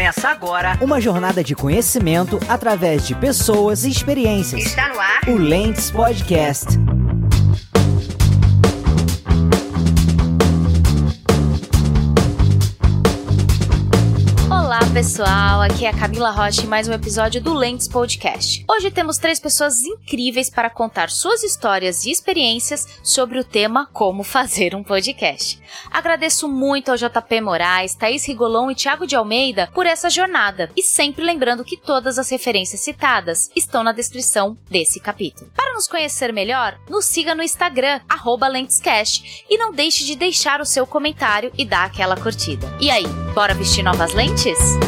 Começa agora uma jornada de conhecimento através de pessoas e experiências. Está no ar o Lentes Podcast. Pessoal, aqui é a Camila Rocha em mais um episódio do Lentes Podcast. Hoje temos três pessoas incríveis para contar suas histórias e experiências sobre o tema Como Fazer um Podcast. Agradeço muito ao JP Moraes, Thaís Rigolon e Thiago de Almeida por essa jornada, e sempre lembrando que todas as referências citadas estão na descrição desse capítulo. Para nos conhecer melhor, nos siga no Instagram, LentesCast, e não deixe de deixar o seu comentário e dar aquela curtida. E aí, bora vestir novas lentes?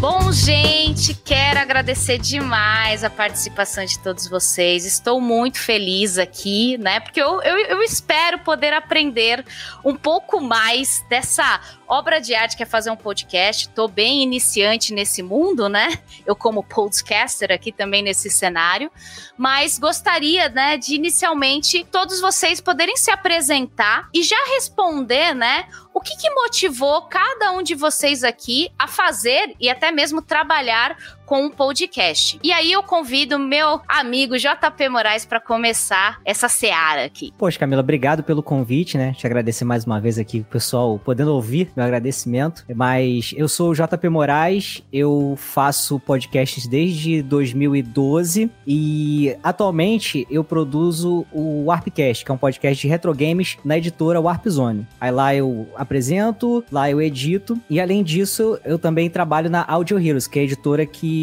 Bom, gente, quero agradecer demais a participação de todos vocês. Estou muito feliz aqui, né? Porque eu, eu, eu espero poder aprender um pouco mais dessa obra de arte que é fazer um podcast. Tô bem iniciante nesse mundo, né? Eu como podcaster aqui também nesse cenário, mas gostaria, né, de inicialmente todos vocês poderem se apresentar e já responder, né, o que, que motivou cada um de vocês aqui a fazer e até mesmo trabalhar com um podcast. E aí eu convido meu amigo JP Moraes para começar essa seara aqui. Poxa, Camila, obrigado pelo convite, né? Te agradecer mais uma vez aqui, pessoal podendo ouvir meu agradecimento. Mas eu sou o JP Moraes, eu faço podcasts desde 2012 e atualmente eu produzo o Warpcast, que é um podcast de retro games na editora Warp Zone. Aí lá eu apresento, lá eu edito e além disso eu também trabalho na Audio Heroes, que é a editora que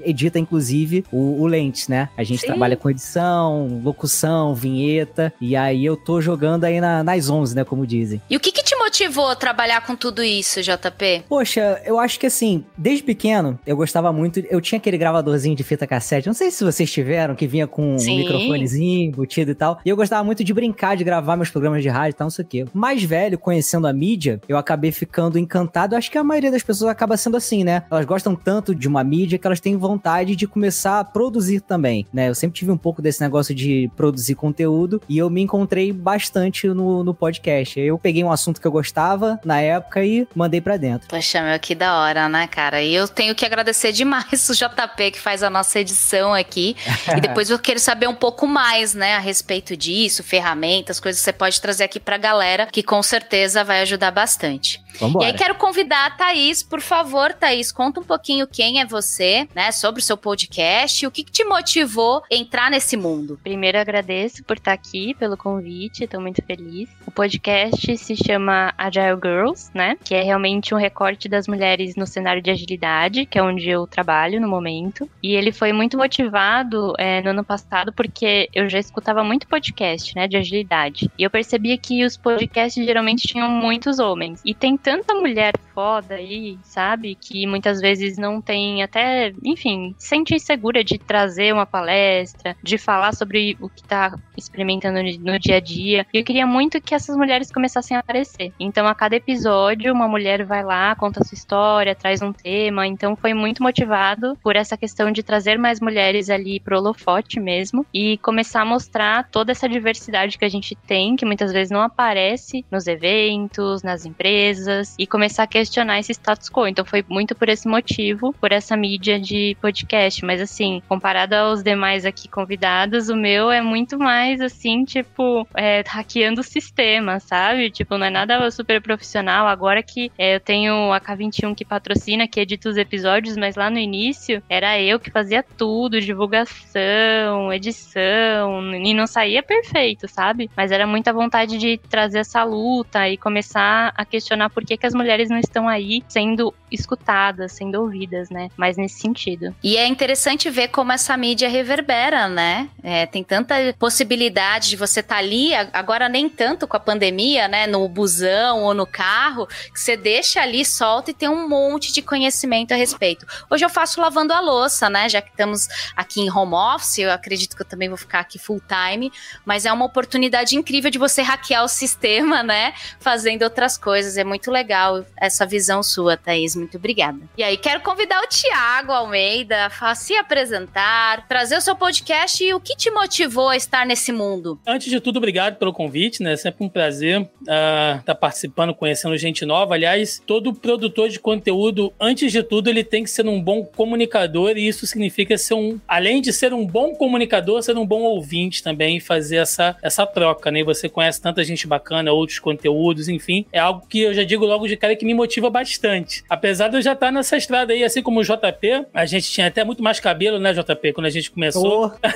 edita, inclusive, o, o Lentes, né? A gente Sim. trabalha com edição, locução, vinheta, e aí eu tô jogando aí na, nas 11, né? Como dizem. E o que que te motivou a trabalhar com tudo isso, JP? Poxa, eu acho que assim, desde pequeno, eu gostava muito, eu tinha aquele gravadorzinho de fita cassete, não sei se vocês tiveram, que vinha com Sim. um microfonezinho embutido e tal, e eu gostava muito de brincar, de gravar meus programas de rádio e tal, não sei o quê. Mais velho, conhecendo a mídia, eu acabei ficando encantado, acho que a maioria das pessoas acaba sendo assim, né? Elas gostam tanto de uma mídia mídia que elas têm vontade de começar a produzir também, né? Eu sempre tive um pouco desse negócio de produzir conteúdo e eu me encontrei bastante no, no podcast. Eu peguei um assunto que eu gostava na época e mandei para dentro. Poxa, meu, que da hora, né, cara? E eu tenho que agradecer demais o JP que faz a nossa edição aqui. e depois eu quero saber um pouco mais, né, a respeito disso, ferramentas, coisas que você pode trazer aqui pra galera, que com certeza vai ajudar bastante. Vambora. E aí quero convidar a Thaís, por favor, Thaís, conta um pouquinho quem é você, né, sobre o seu podcast, o que, que te motivou a entrar nesse mundo. Primeiro agradeço por estar aqui, pelo convite, estou muito feliz. O podcast se chama Agile Girls, né, que é realmente um recorte das mulheres no cenário de agilidade, que é onde eu trabalho no momento. E ele foi muito motivado é, no ano passado porque eu já escutava muito podcast, né, de agilidade. E eu percebia que os podcasts geralmente tinham muitos homens. E tem tanta mulher foda aí, sabe? Que muitas vezes não tem até, enfim, sente insegura de trazer uma palestra, de falar sobre o que tá experimentando no dia a dia. E eu queria muito que essas mulheres começassem a aparecer. Então, a cada episódio, uma mulher vai lá, conta a sua história, traz um tema. Então, foi muito motivado por essa questão de trazer mais mulheres ali pro holofote mesmo e começar a mostrar toda essa diversidade que a gente tem, que muitas vezes não aparece nos eventos, nas empresas e começar a questionar esse status quo. Então foi muito por esse motivo, por essa mídia de podcast. Mas assim, comparado aos demais aqui convidados, o meu é muito mais assim, tipo, é, hackeando o sistema, sabe? Tipo, não é nada super profissional. Agora que é, eu tenho a K21 que patrocina, que edita os episódios, mas lá no início era eu que fazia tudo, divulgação, edição, e não saía perfeito, sabe? Mas era muita vontade de trazer essa luta e começar a questionar por que, que as mulheres não estão aí sendo escutadas, sendo ouvidas, né? Mas nesse sentido. E é interessante ver como essa mídia reverbera, né? É, tem tanta possibilidade de você estar tá ali, agora nem tanto com a pandemia, né? No busão ou no carro, que você deixa ali, solta e tem um monte de conhecimento a respeito. Hoje eu faço lavando a louça, né? Já que estamos aqui em home office, eu acredito que eu também vou ficar aqui full time, mas é uma oportunidade incrível de você hackear o sistema, né? Fazendo outras coisas. É muito legal essa visão sua, Thaís. Muito obrigada. E aí, quero convidar o Tiago Almeida a se apresentar, trazer o seu podcast e o que te motivou a estar nesse mundo. Antes de tudo, obrigado pelo convite, né? É sempre um prazer estar uh, tá participando, conhecendo gente nova. Aliás, todo produtor de conteúdo, antes de tudo, ele tem que ser um bom comunicador e isso significa ser um, além de ser um bom comunicador, ser um bom ouvinte também e fazer essa, essa troca, né? Você conhece tanta gente bacana, outros conteúdos, enfim. É algo que eu já digo logo de cara que me motiva bastante. Apesar de eu já estar nessa estrada aí, assim como o JP, a gente tinha até muito mais cabelo, né, JP, quando a gente começou. Oh.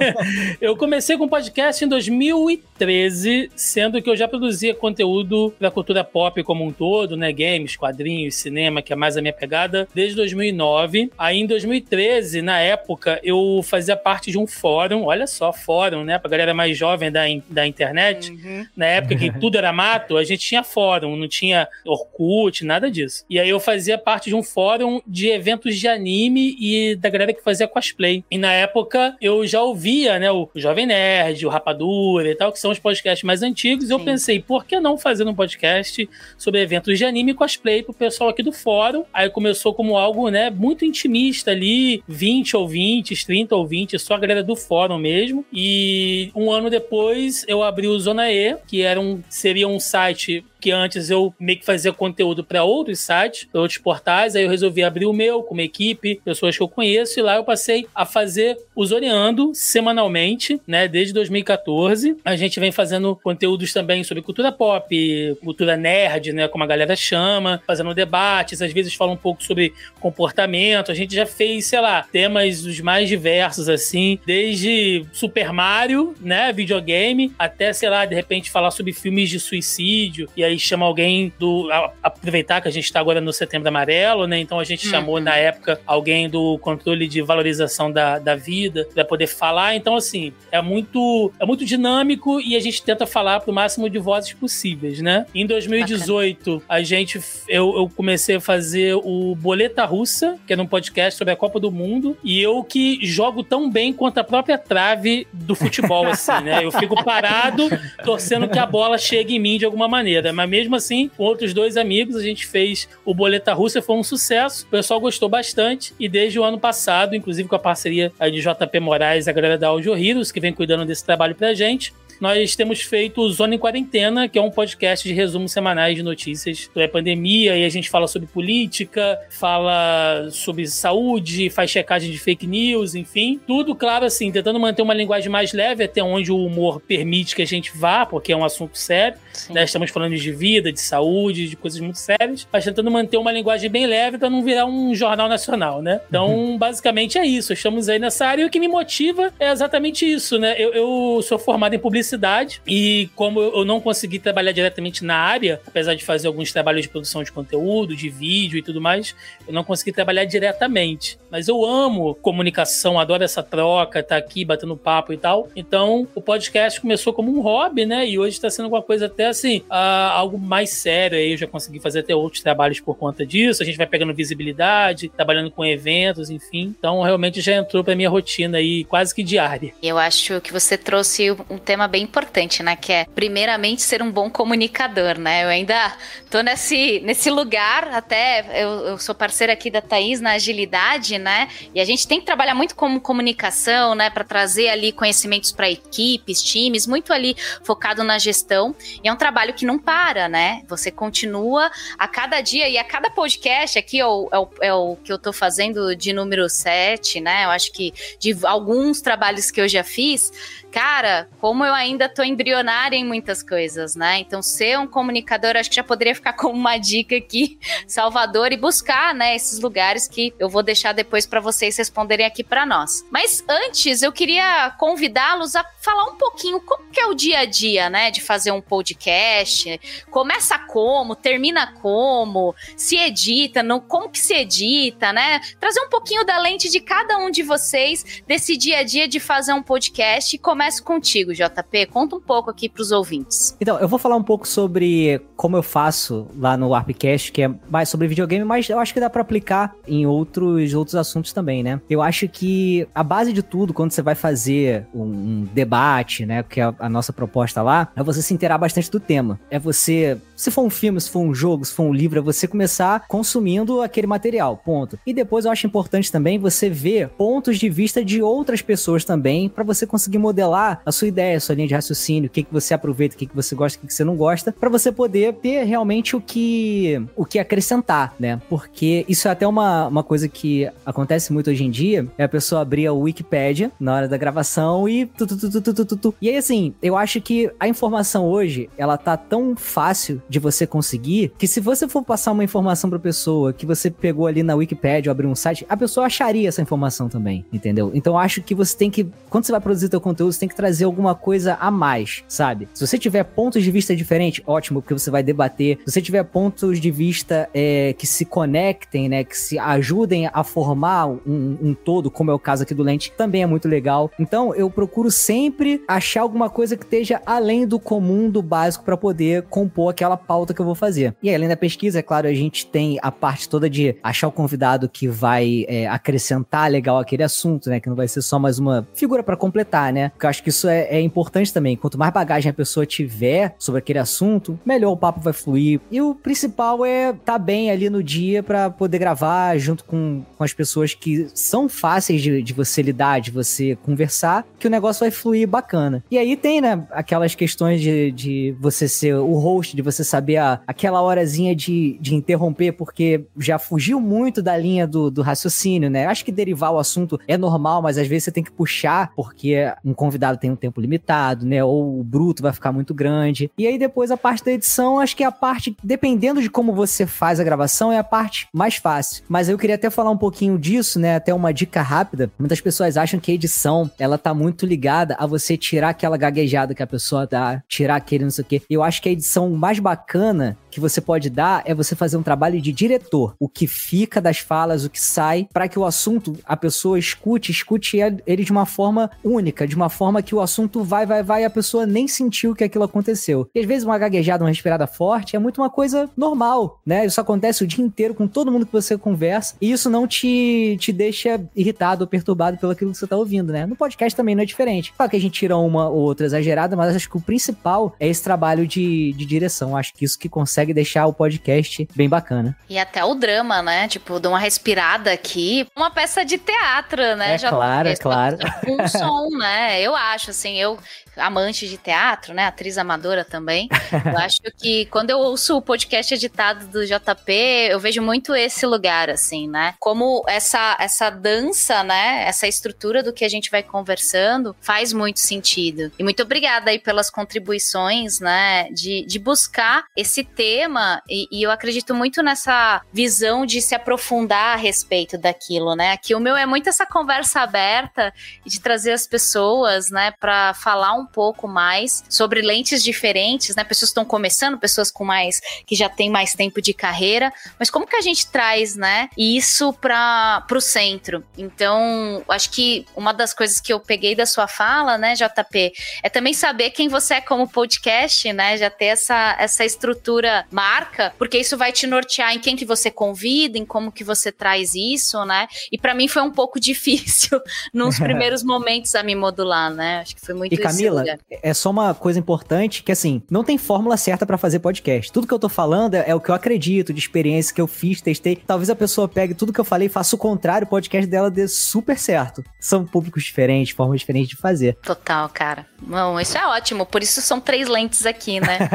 eu comecei com podcast em 2013, sendo que eu já produzia conteúdo da cultura pop como um todo, né? Games, quadrinhos, cinema, que é mais a minha pegada, desde 2009. Aí em 2013, na época, eu fazia parte de um fórum, olha só, fórum, né? Pra galera mais jovem da, da internet. Uhum. Na época que tudo era mato, a gente tinha fórum, não tinha Orkut, nada disso. E aí eu fazia parte de um fórum de eventos de anime e da galera que fazia cosplay. E na época eu já ouvia, né, o Jovem Nerd, o Rapadura e tal, que são os podcasts mais antigos. E eu pensei, por que não fazer um podcast sobre eventos de anime e cosplay pro pessoal aqui do fórum? Aí começou como algo, né, muito intimista ali, 20 ouvintes, 30 ouvintes, só a galera do fórum mesmo. E um ano depois eu abri o Zona E, que era um, seria um site que antes eu meio que fazia conteúdo para outros sites, pra outros portais, aí eu resolvi abrir o meu com uma equipe, pessoas que eu conheço, e lá eu passei a fazer o Zoreando semanalmente, né, desde 2014. A gente vem fazendo conteúdos também sobre cultura pop, cultura nerd, né, como a galera chama, fazendo debates, às vezes fala um pouco sobre comportamento. A gente já fez, sei lá, temas os mais diversos, assim, desde Super Mario, né, videogame, até, sei lá, de repente falar sobre filmes de suicídio, e aí chama alguém do. A, aproveitar que a gente está agora no setembro amarelo, né? Então a gente uhum. chamou na época alguém do controle de valorização da, da vida para poder falar. Então, assim, é muito, é muito dinâmico e a gente tenta falar pro máximo de vozes possíveis, né? Em 2018, Bacana. a gente. Eu, eu comecei a fazer o Boleta Russa, que era um podcast sobre a Copa do Mundo, e eu que jogo tão bem quanto a própria trave do futebol, assim, né? Eu fico parado torcendo que a bola chegue em mim de alguma maneira. Mas mesmo assim, com outros dois amigos, a gente fez o Boleta Rússia, foi um sucesso. O pessoal gostou bastante. E desde o ano passado, inclusive com a parceria de JP Moraes a galera da Audio Heroes, que vem cuidando desse trabalho pra gente, nós temos feito o Zona em Quarentena, que é um podcast de resumos semanais de notícias sobre a pandemia, e a gente fala sobre política, fala sobre saúde, faz checagem de fake news, enfim. Tudo, claro, assim, tentando manter uma linguagem mais leve, até onde o humor permite que a gente vá, porque é um assunto sério. Né? Estamos falando de vida, de saúde, de coisas muito sérias, mas tentando manter uma linguagem bem leve para não virar um jornal nacional, né? Então, uhum. basicamente é isso. Estamos aí nessa área e o que me motiva é exatamente isso, né? Eu, eu sou formado em publicidade publicidade e como eu não consegui trabalhar diretamente na área, apesar de fazer alguns trabalhos de produção de conteúdo, de vídeo e tudo mais, eu não consegui trabalhar diretamente. Mas eu amo comunicação, adoro essa troca, tá aqui batendo papo e tal. Então, o podcast começou como um hobby, né? E hoje está sendo uma coisa até assim, uh, algo mais sério. Aí eu já consegui fazer até outros trabalhos por conta disso. A gente vai pegando visibilidade, trabalhando com eventos, enfim. Então, realmente já entrou para minha rotina aí quase que diária. Eu acho que você trouxe um tema bem bem importante, né? Que é, primeiramente, ser um bom comunicador, né? Eu ainda tô nesse, nesse lugar, até eu, eu sou parceira aqui da Thaís na agilidade, né? E a gente tem que trabalhar muito com comunicação, né? Para trazer ali conhecimentos para equipes, times, muito ali focado na gestão. E é um trabalho que não para, né? Você continua a cada dia e a cada podcast aqui é o, é o, é o que eu tô fazendo de número 7, né? Eu acho que de alguns trabalhos que eu já fiz, cara, como eu ainda tô embrionária em muitas coisas, né? Então, ser um comunicador, acho que já poderia ficar como uma dica aqui, Salvador, e buscar, né, esses lugares que eu vou deixar depois para vocês responderem aqui para nós. Mas antes, eu queria convidá-los a falar um pouquinho como que é o dia a dia, né, de fazer um podcast. Começa como, termina como, se edita, no, como que se edita, né? Trazer um pouquinho da lente de cada um de vocês desse dia a dia de fazer um podcast e começa começo contigo, JP. Conta um pouco aqui para os ouvintes. Então, eu vou falar um pouco sobre como eu faço lá no Arpcast, que é mais sobre videogame, mas eu acho que dá para aplicar em outros, outros assuntos também, né? Eu acho que a base de tudo, quando você vai fazer um, um debate, né, que é a, a nossa proposta lá, é você se inteirar bastante do tema. É você se for um filme, se for um jogo, se for um livro, é você começar consumindo aquele material, ponto. E depois eu acho importante também você ver pontos de vista de outras pessoas também, para você conseguir modelar a sua ideia, a sua linha de raciocínio, o que, que você aproveita, o que, que você gosta, o que, que você não gosta, para você poder ter realmente o que, o que acrescentar, né? Porque isso é até uma, uma coisa que acontece muito hoje em dia, é a pessoa abrir a Wikipedia na hora da gravação e tu, tu, tu, tu, tu, tu, tu. E aí, assim, eu acho que a informação hoje, ela tá tão fácil de você conseguir, que se você for passar uma informação pra pessoa que você pegou ali na Wikipedia ou abriu um site, a pessoa acharia essa informação também, entendeu? Então acho que você tem que, quando você vai produzir teu conteúdo, você tem que trazer alguma coisa a mais, sabe? Se você tiver pontos de vista diferentes, ótimo, porque você vai debater. Se você tiver pontos de vista é, que se conectem, né, que se ajudem a formar um, um todo, como é o caso aqui do Lente, também é muito legal. Então eu procuro sempre achar alguma coisa que esteja além do comum, do básico, para poder compor aquela pauta que eu vou fazer. E além da pesquisa, é claro, a gente tem a parte toda de achar o convidado que vai é, acrescentar legal aquele assunto, né? Que não vai ser só mais uma figura para completar, né? Porque eu acho que isso é, é, importante também. Quanto mais bagagem a pessoa tiver sobre aquele assunto, melhor o papo vai fluir. E o principal é estar tá bem ali no dia para poder gravar junto com, com as pessoas que são fáceis de, de você lidar, de você conversar, que o negócio vai fluir bacana. E aí tem, né, aquelas questões de, de você ser o host, de você saber a, aquela horazinha de, de interromper, porque já fugiu muito da linha do, do raciocínio, né? Acho que derivar o assunto é normal, mas às vezes você tem que puxar, porque um convidado tem um tempo limitado, né? Ou o bruto vai ficar muito grande. E aí depois a parte da edição, acho que é a parte, dependendo de como você faz a gravação, é a parte mais fácil. Mas eu queria até falar um pouquinho disso, né? Até uma dica rápida. Muitas pessoas acham que a edição, ela tá muito ligada a você tirar aquela gaguejada que a pessoa dá, tirar aquele não sei o quê. Eu acho que a edição mais bacana bacana que você pode dar é você fazer um trabalho de diretor. O que fica das falas, o que sai, para que o assunto, a pessoa escute, escute ele de uma forma única, de uma forma que o assunto vai, vai, vai e a pessoa nem sentiu que aquilo aconteceu. E às vezes uma gaguejada, uma respirada forte é muito uma coisa normal, né? Isso acontece o dia inteiro com todo mundo que você conversa e isso não te, te deixa irritado ou perturbado pelo aquilo que você tá ouvindo, né? No podcast também não é diferente. Claro que a gente tira uma ou outra exagerada, mas acho que o principal é esse trabalho de, de direção. Acho que isso que consegue consegue deixar o podcast bem bacana. E até o drama, né? Tipo, dá uma respirada aqui. Uma peça de teatro, né? É Já claro, é claro. Um som, né? Eu acho, assim, eu amante de teatro, né? Atriz amadora também. Eu acho que quando eu ouço o podcast editado do JP, eu vejo muito esse lugar, assim, né? Como essa, essa dança, né? Essa estrutura do que a gente vai conversando faz muito sentido. E muito obrigada aí pelas contribuições, né? De, de buscar esse tema. E, e eu acredito muito nessa visão de se aprofundar a respeito daquilo, né? Aqui o meu é muito essa conversa aberta de trazer as pessoas, né? Para falar um pouco mais sobre lentes diferentes, né? Pessoas estão começando, pessoas com mais que já têm mais tempo de carreira, mas como que a gente traz, né, isso para o centro? Então, acho que uma das coisas que eu peguei da sua fala, né, JP, é também saber quem você é como podcast, né? Já ter essa, essa estrutura marca, porque isso vai te nortear em quem que você convida, em como que você traz isso, né? E para mim foi um pouco difícil nos primeiros momentos a me modular, né? Acho que foi muito E Camila, Camila, é só uma coisa importante que assim, não tem fórmula certa para fazer podcast. Tudo que eu tô falando é, é, o que eu acredito, de experiência que eu fiz, testei. Talvez a pessoa pegue tudo que eu falei e faça o contrário, o podcast dela dê super certo. São públicos diferentes, formas diferentes de fazer. Total, cara. Bom, isso é ótimo. Por isso são três lentes aqui, né?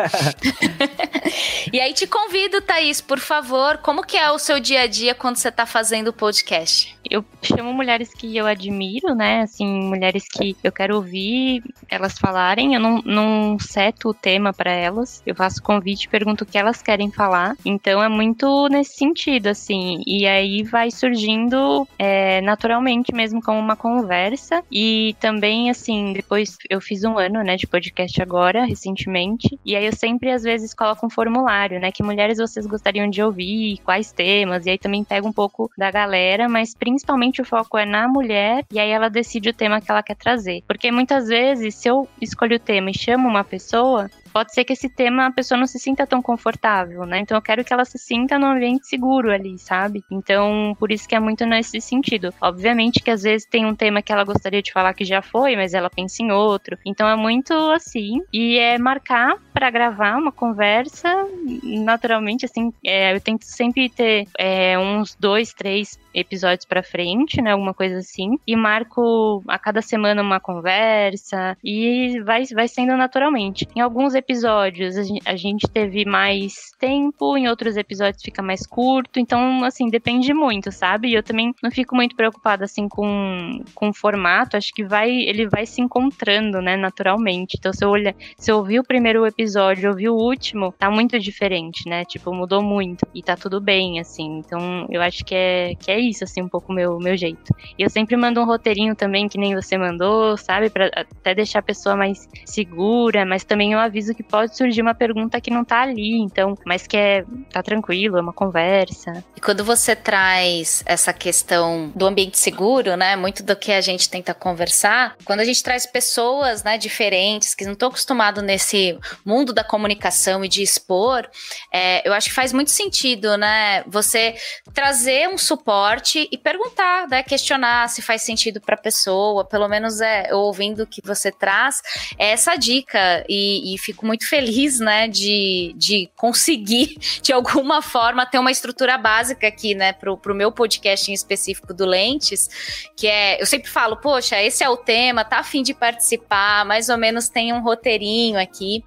e aí te convido, Thaís, por favor, como que é o seu dia a dia quando você tá fazendo o podcast? Eu chamo mulheres que eu admiro, né? Assim, mulheres que eu quero ouvir elas falarem. Eu não, não seto o tema para elas. Eu faço convite, pergunto o que elas querem falar. Então é muito nesse sentido, assim. E aí vai surgindo é, naturalmente mesmo como uma conversa. E também, assim, depois eu fiz um ano, né, de podcast agora, recentemente. E aí eu sempre, às vezes, coloco um formulário, né? Que mulheres vocês gostariam de ouvir, quais temas. E aí também pego um pouco da galera, mas principalmente o foco é na mulher. E aí ela decide o tema que ela quer trazer. Porque muitas vezes, se eu escolho o tema e chamo uma pessoa, pode ser que esse tema a pessoa não se sinta tão confortável, né? Então eu quero que ela se sinta num ambiente seguro ali, sabe? Então, por isso que é muito nesse sentido. Obviamente que às vezes tem um tema que ela gostaria de falar que já foi, mas ela pensa em outro. Então é muito assim. E é marcar para gravar uma conversa, naturalmente, assim, é, eu tento sempre ter é, uns dois, três episódios para frente, né? Alguma coisa assim. E marco a cada semana uma conversa e vai, vai sendo naturalmente. Em alguns episódios a gente teve mais tempo, em outros episódios fica mais curto. Então, assim, depende muito, sabe? E eu também não fico muito preocupada assim com, com o formato. Acho que vai ele vai se encontrando, né, naturalmente. Então, se eu olhar, se eu ouvir o primeiro episódio, ouvir o último, tá muito diferente, né? Tipo, mudou muito e tá tudo bem, assim. Então, eu acho que é que é isso, assim, um pouco meu, meu jeito. E eu sempre mando um roteirinho também, que nem você mandou, sabe? Pra até deixar a pessoa mais segura, mas também eu aviso que pode surgir uma pergunta que não tá ali, então, mas que é, tá tranquilo, é uma conversa. E quando você traz essa questão do ambiente seguro, né? Muito do que a gente tenta conversar, quando a gente traz pessoas, né, diferentes, que não estão acostumados nesse mundo da comunicação e de expor, é, eu acho que faz muito sentido, né? Você trazer um suporte e perguntar, né? Questionar se faz sentido para a pessoa. Pelo menos é ouvindo o que você traz é essa dica e, e, fico muito feliz, né? De, de conseguir de alguma forma ter uma estrutura básica aqui, né? Pro, pro meu podcast em específico do Lentes, que é eu sempre falo, poxa, esse é o tema, tá afim de participar, mais ou menos tem um roteirinho aqui.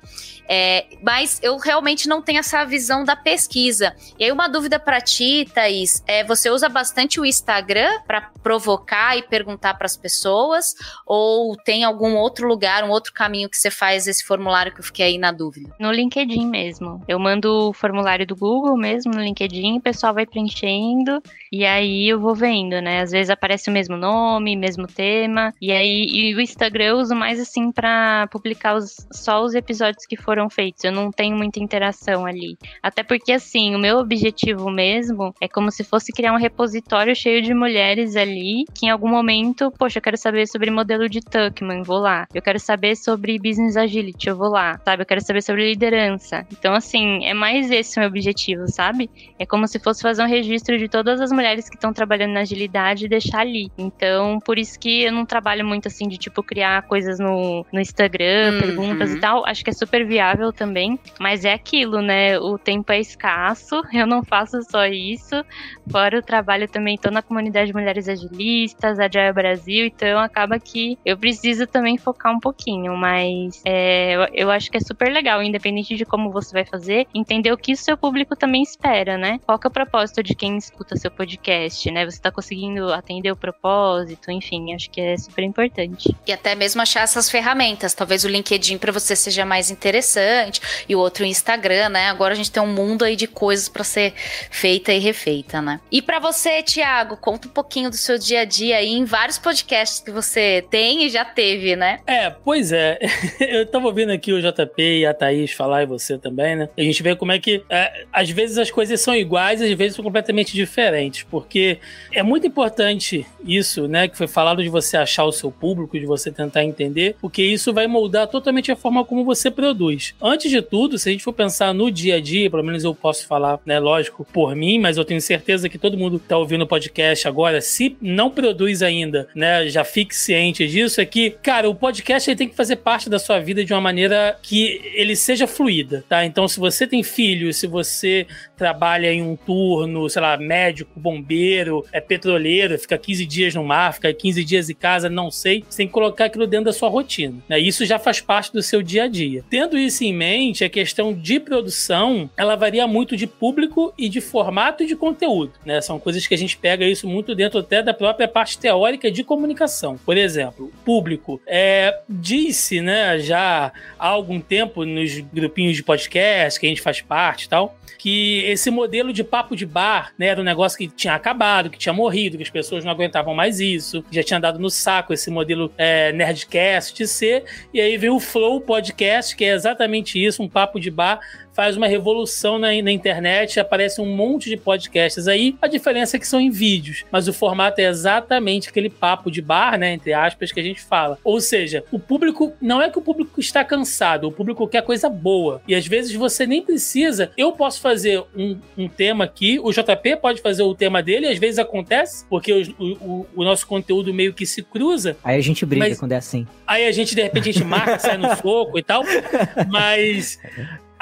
É, mas eu realmente não tenho essa visão da pesquisa. E aí, uma dúvida para ti, Thaís, é, você usa bastante o Instagram para provocar e perguntar para as pessoas? Ou tem algum outro lugar, um outro caminho que você faz esse formulário que eu fiquei aí na dúvida? No LinkedIn mesmo. Eu mando o formulário do Google mesmo no LinkedIn, o pessoal vai preenchendo e aí eu vou vendo, né? Às vezes aparece o mesmo nome, mesmo tema. E aí e o Instagram eu uso mais assim para publicar os, só os episódios que foram foram feitos. Eu não tenho muita interação ali. Até porque, assim, o meu objetivo mesmo é como se fosse criar um repositório cheio de mulheres ali que em algum momento, poxa, eu quero saber sobre modelo de Tuckman, vou lá. Eu quero saber sobre business agility, eu vou lá. Sabe? Eu quero saber sobre liderança. Então, assim, é mais esse o meu objetivo, sabe? É como se fosse fazer um registro de todas as mulheres que estão trabalhando na agilidade e deixar ali. Então, por isso que eu não trabalho muito assim de tipo criar coisas no, no Instagram, uhum. perguntas e tal. Acho que é super viável viável também, mas é aquilo, né? O tempo é escasso, eu não faço só isso. Fora o trabalho também, tô na comunidade de mulheres agilistas, Agile Brasil, então acaba que eu preciso também focar um pouquinho, mas é, eu acho que é super legal, independente de como você vai fazer, entender o que o seu público também espera, né? Qual que é o propósito de quem escuta seu podcast, né? Você tá conseguindo atender o propósito, enfim, acho que é super importante. E até mesmo achar essas ferramentas, talvez o LinkedIn para você seja mais interessante interessante, e o outro Instagram, né? Agora a gente tem um mundo aí de coisas para ser feita e refeita, né? E para você, Tiago, conta um pouquinho do seu dia a dia aí em vários podcasts que você tem e já teve, né? É, pois é. Eu tava ouvindo aqui o JP e a Thaís falar e você também, né? A gente vê como é que é, às vezes as coisas são iguais, às vezes são completamente diferentes, porque é muito importante isso, né? Que foi falado de você achar o seu público, de você tentar entender, porque isso vai moldar totalmente a forma como você produz. Antes de tudo, se a gente for pensar no dia a dia, pelo menos eu posso falar, né, lógico, por mim, mas eu tenho certeza que todo mundo que tá ouvindo o podcast agora, se não produz ainda, né, já fique ciente disso, é que, cara, o podcast ele tem que fazer parte da sua vida de uma maneira que ele seja fluida, tá? Então, se você tem filhos, se você trabalha em um turno, sei lá, médico, bombeiro, é petroleiro, fica 15 dias no mar, fica 15 dias em casa, não sei, você tem que colocar aquilo dentro da sua rotina. Né? Isso já faz parte do seu dia a dia. Tendo isso isso em mente, a questão de produção, ela varia muito de público e de formato e de conteúdo, né? São coisas que a gente pega isso muito dentro até da própria parte teórica de comunicação. Por exemplo, público. É, disse, né, já há algum tempo nos grupinhos de podcast que a gente faz parte e tal, que esse modelo de papo de bar, né, era um negócio que tinha acabado, que tinha morrido, que as pessoas não aguentavam mais isso, que já tinha dado no saco esse modelo é, Nerdcast de ser, e aí veio o Flow Podcast, que é exatamente isso, um papo de bar faz uma revolução na, na internet, aparece um monte de podcasts aí. A diferença é que são em vídeos, mas o formato é exatamente aquele papo de bar, né, entre aspas, que a gente fala. Ou seja, o público não é que o público está cansado, o público quer coisa boa. E às vezes você nem precisa. Eu posso fazer um, um tema aqui, o JP pode fazer o tema dele, às vezes acontece, porque o, o, o nosso conteúdo meio que se cruza. Aí a gente briga quando é assim. Aí a gente, de repente, a gente marca, sai no soco e tal. Mas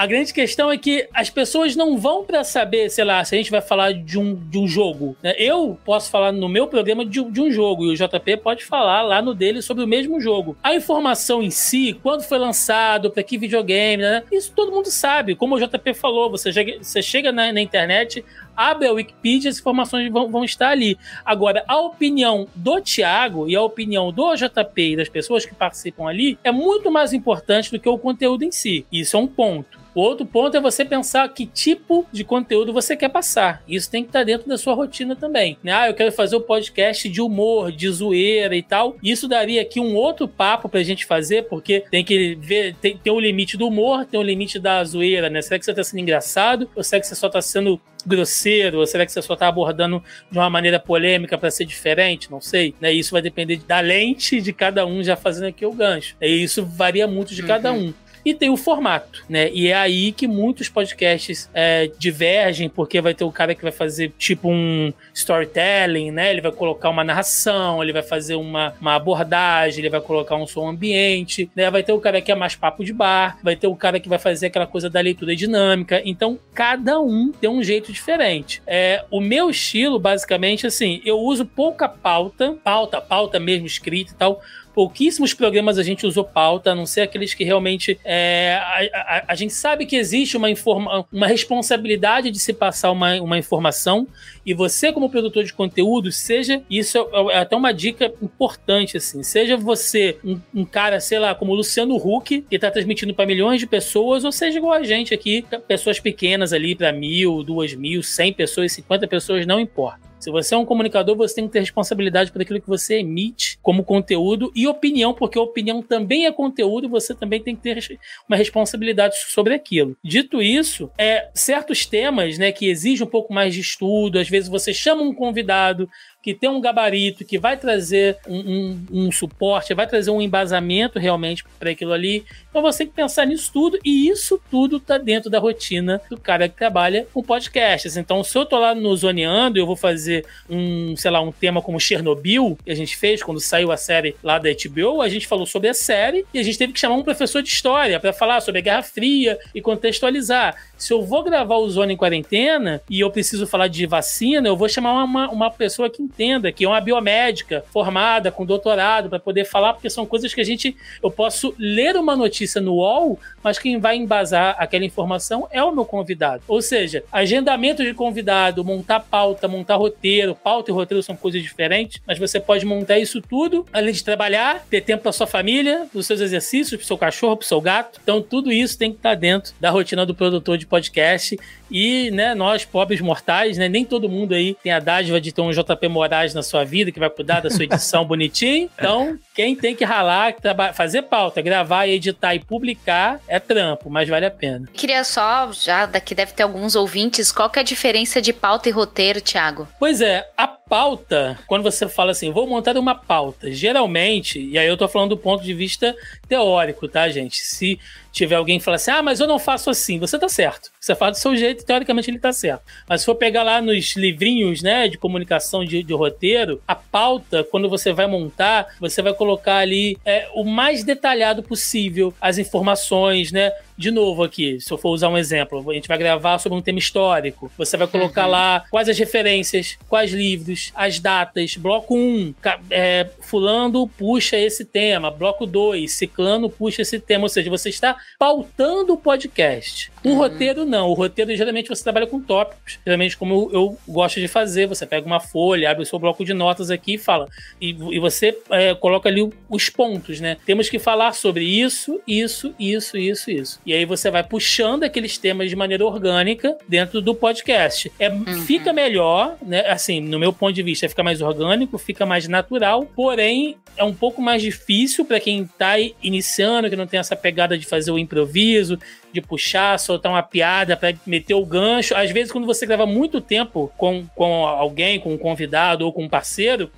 a grande questão é que as pessoas não vão para saber, sei lá, se a gente vai falar de um, de um jogo. Né? Eu posso falar no meu programa de, de, um jogo e o JP pode falar lá no dele sobre o mesmo jogo. A informação em si, quando foi lançado, para que videogame, né? isso todo mundo sabe. Como o JP falou, você chega, você chega na, na internet, abre a Wikipedia, as informações vão, vão, estar ali. Agora, a opinião do Thiago e a opinião do JP e das pessoas que participam ali é muito mais importante do que o conteúdo em si. Isso é um ponto. O outro ponto é você pensar que tipo de conteúdo você quer passar. Isso tem que estar dentro da sua rotina também. Né? Ah, eu quero fazer um podcast de humor, de zoeira e tal. Isso daria aqui um outro papo pra gente fazer, porque tem que ver, tem, tem o limite do humor, tem o limite da zoeira, né? Será que você tá sendo engraçado? Ou será que você só tá sendo grosseiro? Ou será que você só tá abordando de uma maneira polêmica para ser diferente? Não sei. Né? Isso vai depender da lente de cada um, já fazendo aqui o gancho. E isso varia muito de uhum. cada um e tem o formato, né? E é aí que muitos podcasts é, divergem, porque vai ter o cara que vai fazer tipo um storytelling, né? Ele vai colocar uma narração, ele vai fazer uma, uma abordagem, ele vai colocar um som ambiente, né? Vai ter o cara que é mais papo de bar, vai ter o cara que vai fazer aquela coisa da leitura dinâmica. Então, cada um tem um jeito diferente. É, o meu estilo, basicamente, assim, eu uso pouca pauta, pauta, pauta mesmo escrita e tal, pouquíssimos programas a gente usou pauta, a não ser aqueles que realmente é, a, a, a, gente sabe que existe uma, informa, uma responsabilidade de se passar uma, uma informação e você como produtor de conteúdo, seja isso é, é até uma dica importante assim, seja você um, um cara, sei lá, como o Luciano Huck que está transmitindo para milhões de pessoas, ou seja igual a gente aqui, pessoas pequenas ali para mil, duas mil, cem pessoas, cinquenta pessoas, não importa. Se você é um comunicador, você tem que ter responsabilidade por aquilo que você emite como conteúdo e opinião, porque opinião também é conteúdo e você também tem que ter uma responsabilidade sobre aquilo. Dito isso, é certos temas, né, que exigem um pouco mais de estudo, às vezes você chama um convidado, que tem um gabarito, que vai trazer um, um, um suporte, vai trazer um embasamento realmente para aquilo ali. Então você tem que pensar nisso tudo, e isso tudo está dentro da rotina do cara que trabalha com podcasts. Então, se eu tô lá no Zoneando, eu vou fazer um, sei lá, um tema como Chernobyl, que a gente fez quando saiu a série lá da HBO, a gente falou sobre a série e a gente teve que chamar um professor de história para falar sobre a Guerra Fria e contextualizar. Se eu vou gravar o Zona em Quarentena e eu preciso falar de vacina, eu vou chamar uma, uma pessoa que entenda, que é uma biomédica formada, com doutorado, para poder falar, porque são coisas que a gente. Eu posso ler uma notícia no UOL, mas quem vai embasar aquela informação é o meu convidado. Ou seja, agendamento de convidado, montar pauta, montar roteiro. Pauta e roteiro são coisas diferentes, mas você pode montar isso tudo, além de trabalhar, ter tempo para sua família, dos seus exercícios, para seu cachorro, para seu gato. Então, tudo isso tem que estar tá dentro da rotina do produtor de podcast. E, né, nós, pobres mortais, né, nem todo mundo aí tem a dádiva de ter um JP Moraes na sua vida que vai cuidar da sua edição bonitinho. Então, quem tem que ralar, fazer pauta, gravar, editar e publicar é trampo, mas vale a pena. Queria só, já daqui deve ter alguns ouvintes, qual que é a diferença de pauta e roteiro, Thiago? Pois é, a pauta, quando você fala assim, vou montar uma pauta, geralmente, e aí eu tô falando do ponto de vista teórico, tá, gente? Se tiver alguém que fala assim, ah, mas eu não faço assim, você tá certo. Você faz do seu jeito, teoricamente ele tá certo. Mas se for pegar lá nos livrinhos, né, de comunicação de, de roteiro, a pauta, quando você vai montar, você vai colocar ali é, o mais detalhado possível as informações, né? de novo aqui, se eu for usar um exemplo, a gente vai gravar sobre um tema histórico. Você vai colocar uhum. lá quais as referências, quais livros, as datas. Bloco 1, é, fulano puxa esse tema. Bloco 2, ciclano puxa esse tema. Ou seja, você está pautando o podcast. O uhum. roteiro não. O roteiro geralmente você trabalha com tópicos. Geralmente, como eu, eu, gosto de fazer, você pega uma folha, abre o seu bloco de notas aqui e fala. E, e você é, coloca ali os pontos, né? Temos que falar sobre isso, isso, isso, isso, isso. E aí você vai puxando aqueles temas de maneira orgânica dentro do podcast. É, uhum. Fica melhor, né? Assim, no meu ponto de vista, fica mais orgânico, fica mais natural, porém é um pouco mais difícil para quem tá iniciando, que não tem essa pegada de fazer fazer o improviso, de puxar, soltar uma piada para meter o gancho. Às vezes, quando você grava muito tempo com, com alguém, com um convidado ou com um parceiro,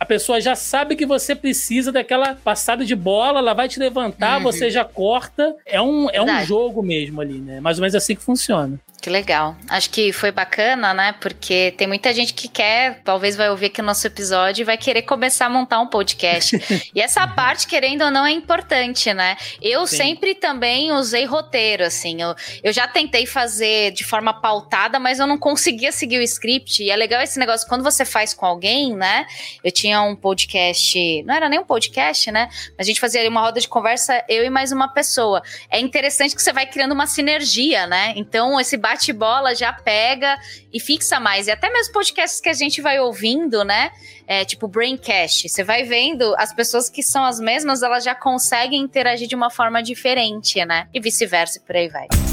a pessoa já sabe que você precisa daquela passada de bola, ela vai te levantar, uhum. você já corta. É um, é um jogo mesmo ali, né? Mais ou menos assim que funciona. Que legal. Acho que foi bacana, né? Porque tem muita gente que quer, talvez vai ouvir aqui o nosso episódio e vai querer começar a montar um podcast. e essa parte, querendo ou não, é importante, né? Eu Sim. sempre também usei roteiro, assim. Eu, eu já tentei fazer de forma pautada, mas eu não conseguia seguir o script. E é legal esse negócio, quando você faz com alguém, né? Eu tinha um podcast, não era nem um podcast, né? A gente fazia uma roda de conversa, eu e mais uma pessoa. É interessante que você vai criando uma sinergia, né? Então, esse bate-bola já pega e fixa mais. E até mesmo podcasts que a gente vai ouvindo, né? É, tipo Braincast. Você vai vendo as pessoas que são as mesmas, elas já conseguem interagir de uma forma diferente, né? E vice-versa, por aí vai.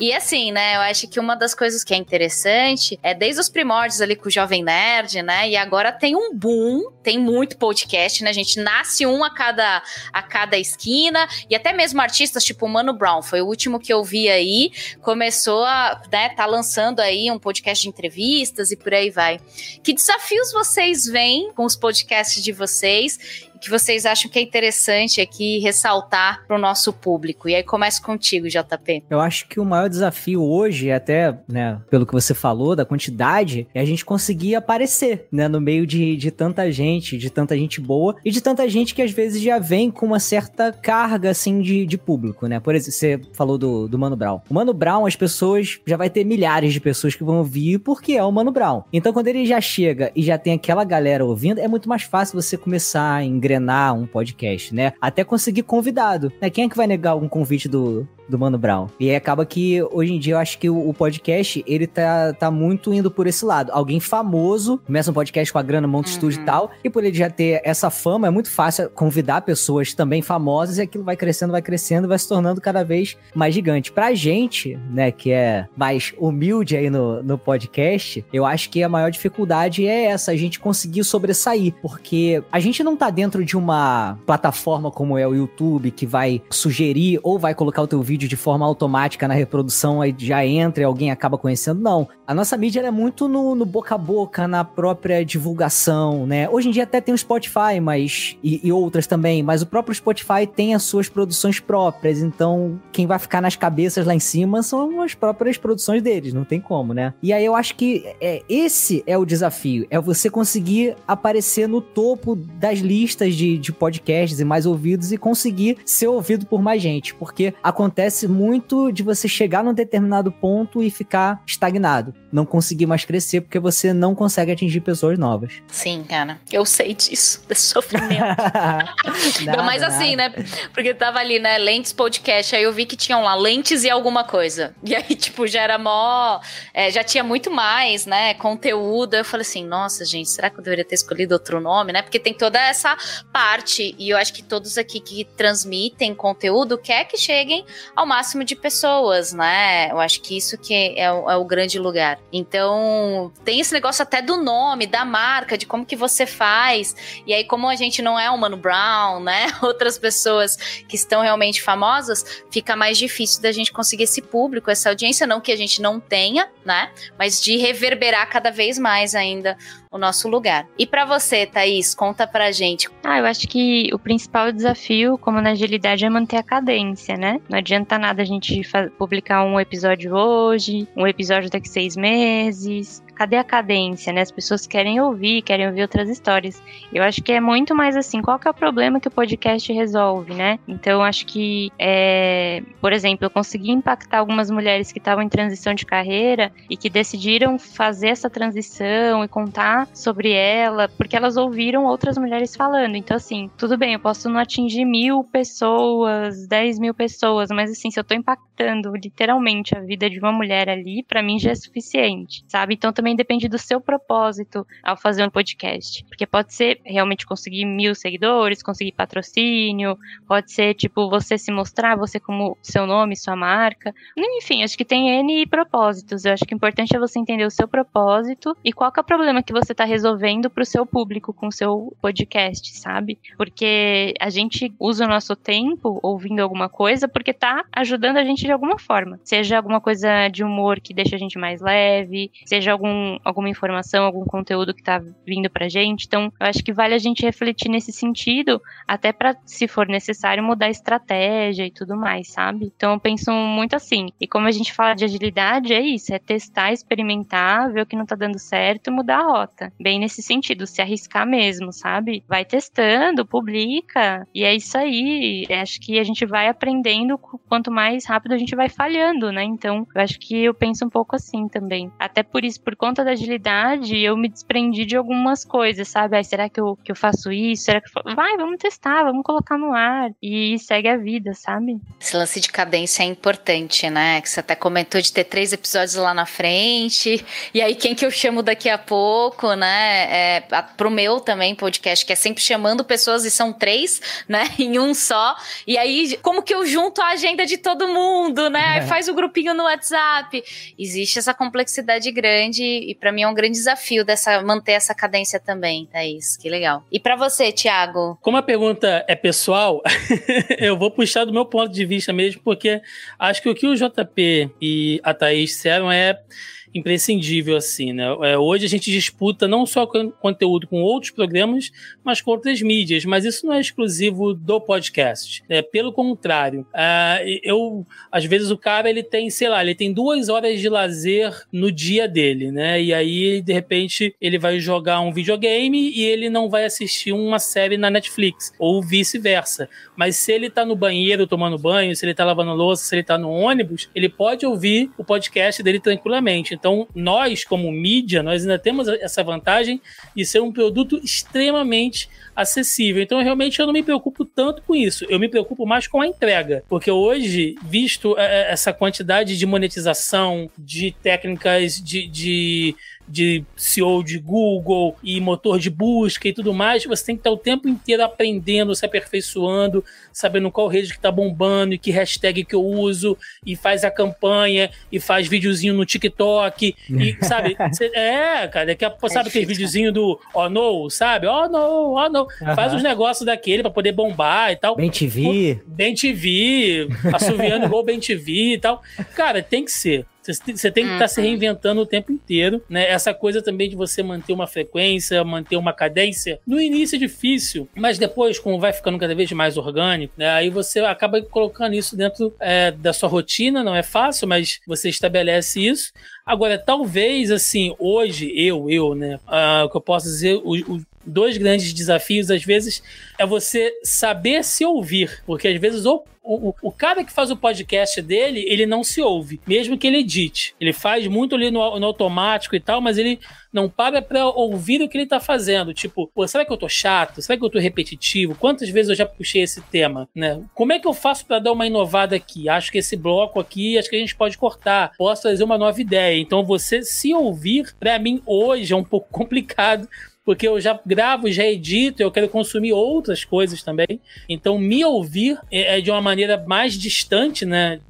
E assim, né, eu acho que uma das coisas que é interessante é desde os primórdios ali com o Jovem Nerd, né, e agora tem um boom, tem muito podcast, né, a gente nasce um a cada, a cada esquina, e até mesmo artistas tipo o Mano Brown, foi o último que eu vi aí, começou a, né, tá lançando aí um podcast de entrevistas e por aí vai. Que desafios vocês veem com os podcasts de vocês que vocês acham que é interessante aqui ressaltar para o nosso público? E aí começa contigo, JP. Eu acho que o maior desafio hoje, até né, pelo que você falou, da quantidade, é a gente conseguir aparecer né, no meio de, de tanta gente, de tanta gente boa e de tanta gente que às vezes já vem com uma certa carga assim de, de público, né? Por exemplo, você falou do, do Mano Brown. O Mano Brown, as pessoas já vai ter milhares de pessoas que vão ouvir porque é o Mano Brown. Então, quando ele já chega e já tem aquela galera ouvindo, é muito mais fácil você começar a engrenar um podcast, né? Até conseguir convidado, né? Quem é que vai negar um convite do, do Mano Brown. E acaba que hoje em dia eu acho que o, o, podcast, ele tá, tá muito indo por esse lado. Alguém famoso, começa um podcast com a grana, monta uhum. estúdio e tal, e por ele já ter essa fama, é muito fácil convidar pessoas também famosas e aquilo vai crescendo, vai crescendo, vai se tornando cada vez mais gigante. Pra gente, né, que é mais humilde aí no, no podcast, eu acho que a maior dificuldade é essa, a gente conseguir sobressair, porque a gente não tá dentro de uma plataforma como é o YouTube, que vai sugerir ou vai colocar o teu vídeo vídeo de forma automática na reprodução, aí já entra e alguém acaba conhecendo. Não. A nossa mídia é muito no, no, boca a boca, na própria divulgação, né? Hoje em dia até tem o Spotify, mas. E, e, outras também, mas o próprio Spotify tem as suas produções próprias. Então, quem vai ficar nas cabeças lá em cima são as próprias produções deles, não tem como, né? E aí eu acho que é, esse é o desafio: é você conseguir aparecer no topo das listas de, de podcasts e mais ouvidos e conseguir ser ouvido por mais gente. Porque acontece acontece muito de você chegar num determinado ponto e ficar estagnado. Não conseguir mais crescer porque você não consegue atingir pessoas novas. Sim, cara. Eu sei disso, desse sofrimento. nada, Mas assim, né? Porque tava ali, né? Lentes podcast. Aí eu vi que tinham lá lentes e alguma coisa. E aí, tipo, já era mó. É, já tinha muito mais, né? Conteúdo. Eu falei assim, nossa, gente, será que eu deveria ter escolhido outro nome, né? Porque tem toda essa parte. E eu acho que todos aqui que transmitem conteúdo quer que cheguem ao máximo de pessoas, né? Eu acho que isso que é o, é o grande lugar. Então, tem esse negócio até do nome, da marca, de como que você faz. E aí, como a gente não é o Mano Brown, né? Outras pessoas que estão realmente famosas, fica mais difícil da gente conseguir esse público, essa audiência, não que a gente não tenha, né? Mas de reverberar cada vez mais ainda o nosso lugar. E para você, Thaís, conta pra gente. Ah, eu acho que o principal desafio, como na agilidade, é manter a cadência, né? Não adianta nada a gente publicar um episódio hoje, um episódio daqui seis meses, cadê a cadência, né? As pessoas querem ouvir, querem ouvir outras histórias. Eu acho que é muito mais assim, qual que é o problema que o podcast resolve, né? Então, acho que, é, por exemplo, eu consegui impactar algumas mulheres que estavam em transição de carreira e que decidiram fazer essa transição e contar sobre ela, porque elas ouviram outras mulheres falando. Então, assim, tudo bem, eu posso não atingir mil pessoas, dez mil pessoas, mas assim, se eu tô impactando literalmente a vida de uma mulher ali, para mim já é suficiente, sabe? Então, também também depende do seu propósito ao fazer um podcast. Porque pode ser realmente conseguir mil seguidores, conseguir patrocínio, pode ser, tipo, você se mostrar, você como seu nome, sua marca. Enfim, acho que tem N propósitos. Eu acho que o importante é você entender o seu propósito e qual é o problema que você está resolvendo para o seu público com o seu podcast, sabe? Porque a gente usa o nosso tempo ouvindo alguma coisa porque tá ajudando a gente de alguma forma. Seja alguma coisa de humor que deixa a gente mais leve, seja algum, alguma informação, algum conteúdo que tá vindo pra gente. Então, eu acho que vale a gente refletir nesse sentido, até para, se for necessário, mudar a estratégia e tudo mais, sabe? Então, eu penso muito assim. E como a gente fala de agilidade, é isso: é testar, experimentar, ver o que não tá dando certo, mudar a rota. Bem nesse sentido, se arriscar mesmo, sabe? Vai testando, publica, e é isso aí. Acho que a gente vai aprendendo quanto mais rápido a gente vai falhando, né? Então, eu acho que eu penso um pouco assim também. Até por isso, por conta da agilidade, eu me desprendi de algumas coisas, sabe? Ai, será que eu, que eu faço isso? Será que eu... Vai, vamos testar, vamos colocar no ar. E segue a vida, sabe? Esse lance de cadência é importante, né? Que você até comentou de ter três episódios lá na frente. E aí, quem que eu chamo daqui a pouco, né? É, pro meu também podcast, que é sempre chamando pessoas, e são três, né? Em um só. E aí, como que eu junto a agenda de todo mundo, né? É. Faz o grupinho no WhatsApp. Existe essa complexidade grande e para mim é um grande desafio dessa manter essa cadência também, Thaís. Que legal. E para você, Thiago? Como a pergunta é pessoal, eu vou puxar do meu ponto de vista mesmo, porque acho que o que o JP e a Thaís disseram é imprescindível, assim, né? É, hoje a gente disputa não só conteúdo com outros programas, mas com outras mídias, mas isso não é exclusivo do podcast. Né? Pelo contrário, uh, eu, às vezes o cara, ele tem, sei lá, ele tem duas horas de lazer no dia dele, né? E aí, de repente, ele vai jogar um videogame e ele não vai assistir uma série na Netflix, ou vice-versa. Mas se ele tá no banheiro tomando banho, se ele tá lavando louça, se ele tá no ônibus, ele pode ouvir o podcast dele tranquilamente. Então, nós, como mídia, nós ainda temos essa vantagem de ser um produto extremamente acessível. Então, realmente, eu não me preocupo tanto com isso. Eu me preocupo mais com a entrega. Porque hoje, visto é, é, essa quantidade de monetização, de técnicas de, de de CEO de Google e motor de busca e tudo mais, você tem que estar o tempo inteiro aprendendo, se aperfeiçoando, sabendo qual rede que tá bombando e que hashtag que eu uso, e faz a campanha, e faz videozinho no TikTok, e sabe? Cê, é, cara, daqui a pouco, é sabe aquele videozinho do oh no, sabe? Oh no, oh no. Faz os negócios daquele para poder bombar e tal. Bem TV. Bem TV, assoviando igual Bem TV e tal. Cara, tem que ser. Você tem que estar tá se uhum. reinventando o tempo inteiro, né? Essa coisa também de você manter uma frequência, manter uma cadência. No início é difícil, mas depois, como vai ficando cada vez mais orgânico, né? Aí você acaba colocando isso dentro é, da sua rotina, não é fácil, mas você estabelece isso. Agora, talvez, assim, hoje, eu, eu, né? Uh, o que eu posso dizer, o, o, dois grandes desafios, às vezes, é você saber se ouvir. Porque às vezes o, o, o cara que faz o podcast dele, ele não se ouve, mesmo que ele edite. Ele faz muito ali no, no automático e tal, mas ele não para pra ouvir o que ele tá fazendo. Tipo, será que eu tô chato? Será que eu tô repetitivo? Quantas vezes eu já puxei esse tema, né? Como é que eu faço para dar uma inovada aqui? Acho que esse bloco aqui, acho que a gente pode cortar. Posso trazer uma nova ideia. Então, você se ouvir, para mim, hoje é um pouco complicado porque eu já gravo, já edito, eu quero consumir outras coisas também. Então, me ouvir é, é de uma maneira mais distante, né?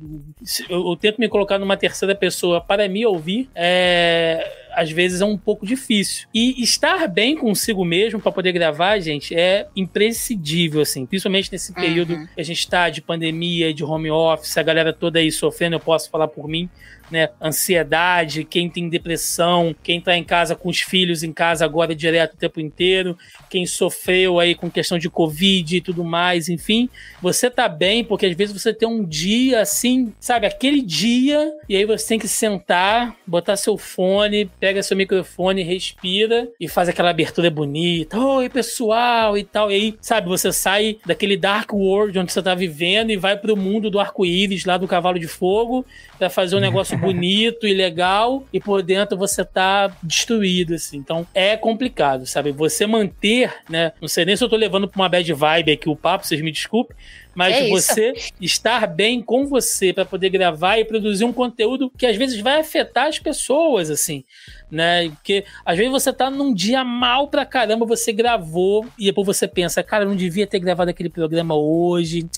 Eu, eu, tento me colocar numa terceira pessoa para me ouvir. É, às vezes é um pouco difícil. E estar bem consigo mesmo para poder gravar, gente, é imprescindível, assim. Principalmente nesse período uhum. que a gente está de pandemia, de home office, a galera toda aí sofrendo, eu posso falar por mim né? Ansiedade, quem tem depressão, quem tá em casa com os filhos em casa agora direto o tempo inteiro, quem sofreu aí com questão de Covid e tudo mais, enfim. Você tá bem porque às vezes você tem um dia assim, sabe, aquele dia, e aí você tem que sentar, botar seu fone, pega seu microfone, respira e faz aquela abertura bonita. Oi, pessoal, e tal. E aí, sabe, você sai daquele dark world onde você tá vivendo e vai pro mundo do arco-íris lá do cavalo de fogo para fazer um negócio bonito e legal e por dentro você tá destruído, assim. Então é complicado, sabe? Você manter, né? Não sei nem se eu tô levando pra uma bad vibe aqui o papo, vocês me desculpem, mas é você estar bem com você para poder gravar e produzir um conteúdo que às vezes vai afetar as pessoas, assim né? Porque às vezes você tá num dia mal pra caramba, você gravou e depois você pensa, cara, eu não devia ter gravado aquele programa hoje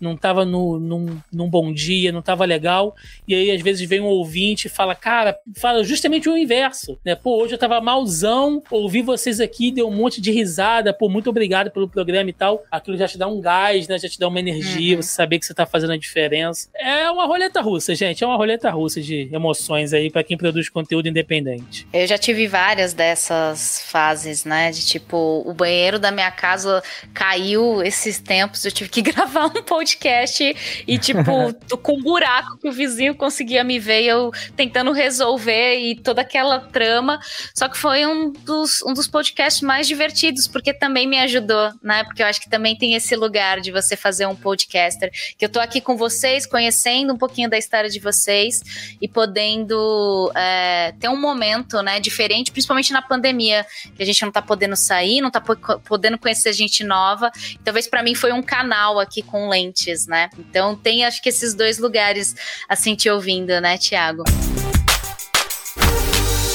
não estava no, num, num, bom dia, não estava legal. E aí, às vezes, vem um ouvinte e fala, cara, fala justamente o inverso, né? Pô, hoje eu tava malzão, ouvi vocês aqui, deu um monte de risada, pô, muito obrigado pelo programa e tal. Aquilo já te dá um gás, né? Já te dá uma energia, uhum. você saber que você tá fazendo a diferença. É uma roleta russa, gente. É uma roleta russa de emoções aí para quem produz conteúdo independente. Eu já tive várias dessas fases, né? De tipo, o banheiro da minha casa caiu esses tempos, eu tive que gravar um podcast podcast e, tipo, com um buraco que o vizinho conseguia me ver e eu tentando resolver e toda aquela trama. Só que foi um dos, um dos podcasts mais divertidos, porque também me ajudou, né? Porque eu acho que também tem esse lugar de você fazer um podcaster. Que eu tô aqui com vocês, conhecendo um pouquinho da história de vocês e podendo é, ter um momento, né, diferente, principalmente na pandemia, que a gente não tá podendo sair, não tá podendo conhecer gente nova. Talvez para mim foi um canal aqui com lente antes, né? Então tem acho que esses dois lugares assim te ouvindo, né, Tiago?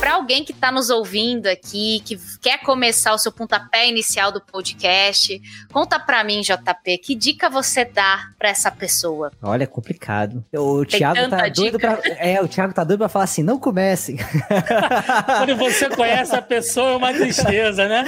para alguém que está nos ouvindo aqui, que quer começar o seu pontapé inicial do podcast, conta para mim, JP, que dica você dá para essa pessoa? Olha, é complicado. O Tem Thiago tá doido para É, o Thiago tá doido para falar assim, não comece. Quando você conhece a pessoa é uma tristeza, né?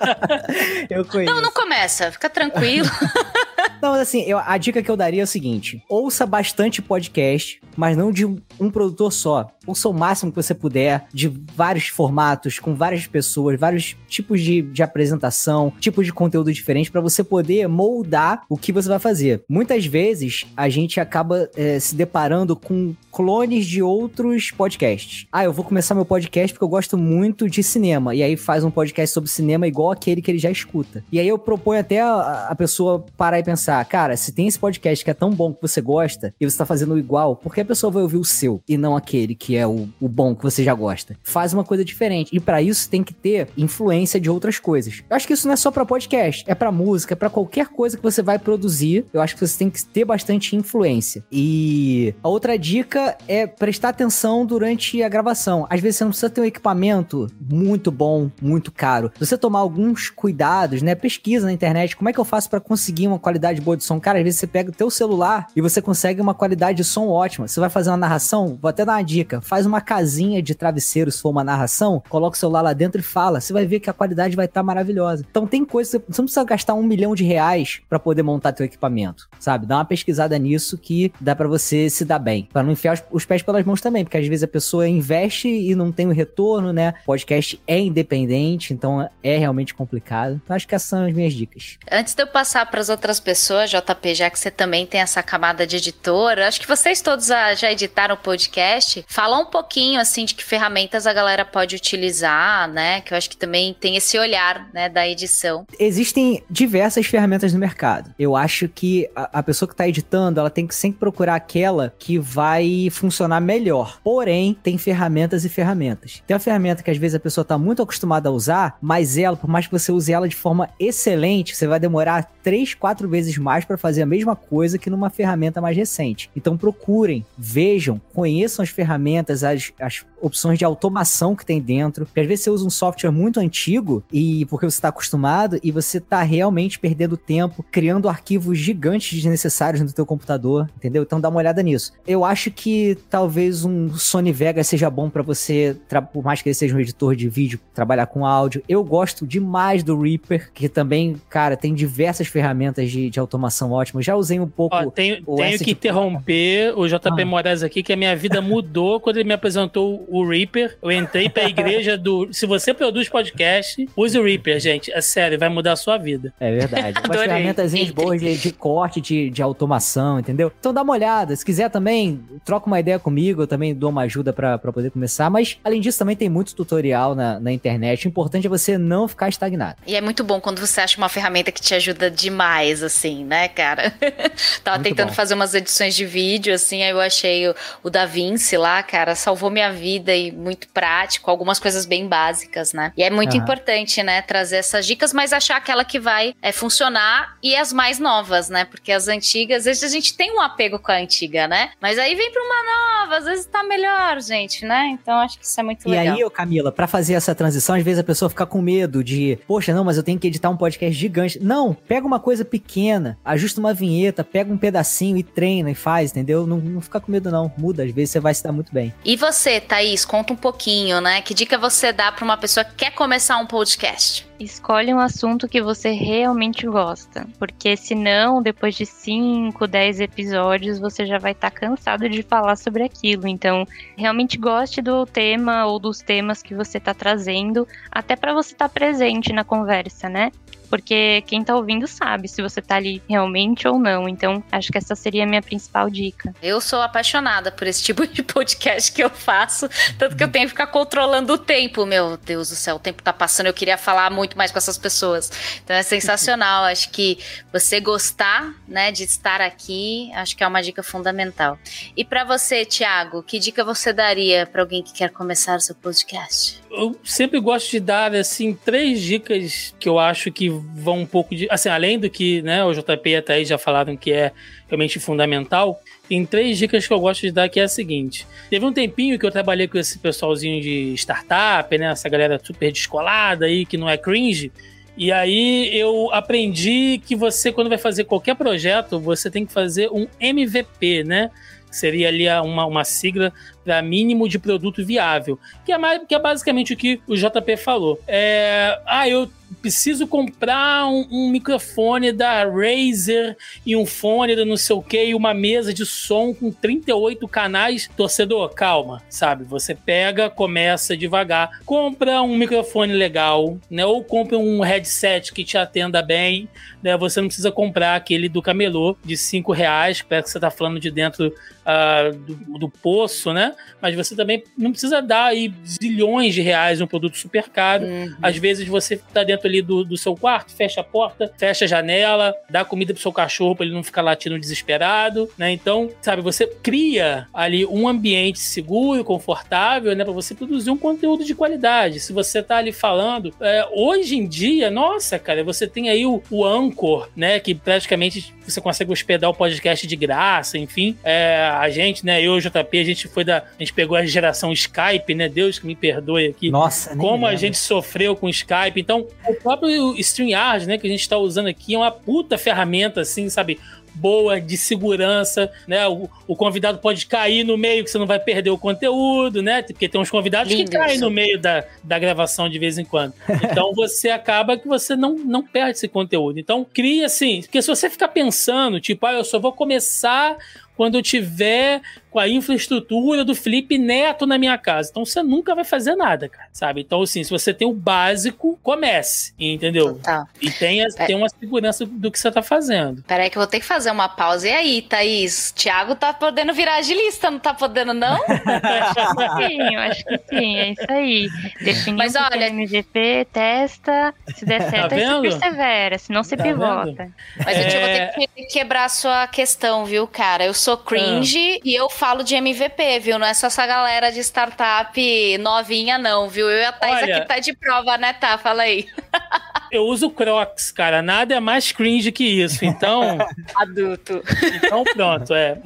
eu conheço. Não, não começa, fica tranquilo. Não, mas assim, eu, a dica que eu daria é o seguinte: ouça bastante podcast, mas não de um, um produtor só. Ouça o máximo que você puder, de vários formatos, com várias pessoas, vários tipos de, de apresentação, tipos de conteúdo diferentes, para você poder moldar o que você vai fazer. Muitas vezes a gente acaba é, se deparando com clones de outros podcasts. Ah, eu vou começar meu podcast porque eu gosto muito de cinema. E aí faz um podcast sobre cinema igual aquele que ele já escuta. E aí eu proponho até a, a pessoa parar e pensar, cara, se tem esse podcast que é tão bom que você gosta e você tá fazendo igual, por que a pessoa vai ouvir o seu e não aquele que é o, o bom que você já gosta? Faz uma coisa diferente. E para isso tem que ter influência de outras coisas. Eu acho que isso não é só para podcast, é para música, é para qualquer coisa que você vai produzir. Eu acho que você tem que ter bastante influência. E a outra dica dica é prestar atenção durante a gravação. Às vezes você não precisa ter um equipamento muito bom, muito caro. Você tomar alguns cuidados, né? Pesquisa na internet, como é que eu faço para conseguir uma qualidade boa de som? Cara, às vezes você pega o teu celular e você consegue uma qualidade de som ótima. Você vai fazer uma narração, vou até dar uma dica, faz uma casinha de travesseiro se for uma narração, coloca o celular lá dentro e fala. Você vai ver que a qualidade vai estar tá maravilhosa. Então tem coisa, você não precisa gastar um milhão de reais para poder montar teu equipamento, sabe? Dá uma pesquisada nisso que dá para você se dar bem, para não enfiar os, pés pelas mãos também, porque às vezes a pessoa investe e não tem o retorno, né? Podcast é independente, então é realmente complicado. Então acho que essas são as minhas dicas. Antes de eu passar para as outras pessoas, JP, já que você também tem essa camada de editora, acho que vocês todos já editaram o podcast. Fala um pouquinho assim de que ferramentas a galera pode utilizar, né? Que eu acho que também tem esse olhar, né, da edição. Existem diversas ferramentas no mercado. Eu acho que a, a pessoa que está editando, ela tem que sempre procurar aquela que vai funcionar melhor. Porém, tem ferramentas e ferramentas. Tem uma ferramenta que às vezes a pessoa está muito acostumada a usar, mas ela, por mais que você use ela de forma excelente, você vai demorar três, quatro vezes mais para fazer a mesma coisa que numa ferramenta mais recente. Então procurem, vejam, conheçam as ferramentas, as, as opções de automação que tem dentro. Porque às vezes você usa um software muito antigo e porque você está acostumado e você está realmente perdendo tempo criando arquivos gigantes desnecessários no teu computador, entendeu? Então dá uma olhada nisso. Eu acho que talvez um Sony Vegas seja bom para você, por mais que ele seja um editor de vídeo, trabalhar com áudio. Eu gosto demais do Reaper, que também, cara, tem diversas ferramentas de, de automação ótimas. Já usei um pouco. Ó, tenho, tenho que interromper o JP ah. Moraes aqui, que a minha vida mudou quando ele me apresentou o Reaper. Eu entrei pra igreja do. Se você produz podcast, use o Reaper, gente. É sério, vai mudar a sua vida. É verdade. Umas ferramentas boas de, de, corte, de, de automação, entendeu? Então dá uma olhada. Se quiser também, troca uma ideia comigo. Eu também dou uma ajuda para poder começar. Mas, além disso, também tem muito tutorial na, na internet. O importante é você não ficar estagnado. E é muito bom quando você acha uma ferramenta que te ajuda demais, assim, né, cara? Tava muito tentando bom. fazer umas edições de vídeo, assim, aí eu achei o, o DaVinci lá, cara cara, salvou minha vida e muito prático, algumas coisas bem básicas, né? E é muito uhum. importante, né, trazer essas dicas, mas achar aquela que vai é, funcionar e as mais novas, né? Porque as antigas, às vezes a gente tem um apego com a antiga, né? Mas aí vem pra uma nova, às vezes tá melhor, gente, né? Então acho que isso é muito e legal. E aí, Camila, para fazer essa transição, às vezes a pessoa fica com medo de, poxa, não, mas eu tenho que editar um podcast gigante. Não, pega uma coisa pequena, ajusta uma vinheta, pega um pedacinho e treina e faz, entendeu? Não, não fica com medo, não. Muda, às vezes você vai se dar muito bem. E você, Thaís, conta um pouquinho, né? Que dica você dá para uma pessoa que quer começar um podcast? Escolhe um assunto que você realmente gosta, porque senão, depois de 5, 10 episódios, você já vai estar tá cansado de falar sobre aquilo. Então, realmente goste do tema ou dos temas que você está trazendo, até para você estar tá presente na conversa, né? Porque quem tá ouvindo sabe se você tá ali realmente ou não. Então, acho que essa seria a minha principal dica. Eu sou apaixonada por esse tipo de podcast que eu faço, tanto que eu tenho que ficar controlando o tempo. Meu Deus do céu, o tempo tá passando, eu queria falar muito mais com essas pessoas. Então é sensacional. Acho que você gostar, né, de estar aqui, acho que é uma dica fundamental. E para você, Thiago, que dica você daria para alguém que quer começar o seu podcast? Eu sempre gosto de dar assim três dicas que eu acho que vão um pouco de. Assim, além do que né, o JP e a Thaís já falaram que é realmente fundamental, tem três dicas que eu gosto de dar, que é a seguinte. Teve um tempinho que eu trabalhei com esse pessoalzinho de startup, né? Essa galera super descolada aí, que não é cringe. E aí eu aprendi que você, quando vai fazer qualquer projeto, você tem que fazer um MVP, né? Seria ali uma, uma sigla para mínimo de produto viável, que é, mais, que é basicamente o que o JP falou. É, ah, eu preciso comprar um, um, microfone da Razer e um fone da não sei o que e uma mesa de som com 38 canais. Torcedor, calma, sabe? Você pega, começa devagar, compra um microfone legal, né? Ou compra um headset que te atenda bem, né? Você não precisa comprar aquele do camelô de 5 reais, que parece que você tá falando de dentro uh, do, do poço, né? Mas você também não precisa dar aí zilhões de reais um produto super caro. Uhum. Às vezes você tá dentro ali do, do seu quarto, fecha a porta, fecha a janela, dá comida pro seu cachorro para ele não ficar latindo desesperado, né? Então, sabe, você cria ali um ambiente seguro, confortável, né, para você produzir um conteúdo de qualidade. Se você tá ali falando, é, hoje em dia, nossa, cara, você tem aí o, o Anchor, né, que praticamente você consegue hospedar o podcast de graça, enfim. É, a gente, né, eu e o JP, a gente foi da. A gente pegou a geração Skype, né? Deus que me perdoe aqui. Nossa, Como a gente sofreu com Skype. Então, o próprio StreamYard, né, que a gente tá usando aqui, é uma puta ferramenta, assim, sabe? Boa, de segurança, né? O, o, convidado pode cair no meio, que você não vai perder o conteúdo, né? Porque tem uns convidados Lindo que caem no meio da, da gravação de vez em quando. Então você acaba que você não, não perde esse conteúdo. Então cria assim, porque se você ficar pensando, tipo, ah, eu só vou começar quando eu tiver com a infraestrutura do Felipe Neto na minha casa. Então você nunca vai fazer nada, cara, sabe? Então, assim, se você tem o básico, comece, entendeu? Total. E tenha, é... tenha uma segurança do que você tá fazendo. Peraí que eu vou ter que fazer uma pausa. E aí, Thaís? Thiago tá podendo virar agilista, não tá podendo, não? sim, eu acho que sim, é isso aí. Definir Mas olha, MVP, testa, se der tá certo, tá aí você persevera, senão você tá pivota. Vendo? Mas é... eu vou ter que quebrar a sua questão, viu, cara? Eu sou cringe ah. e eu falo de MVP, viu? Não é só essa galera de startup novinha, não, viu? Eu e a Thais Olha, aqui tá de prova, né, tá? Fala aí. eu uso Crocs, cara. Nada é mais cringe que isso. Então. Adulto. Então pronto, é.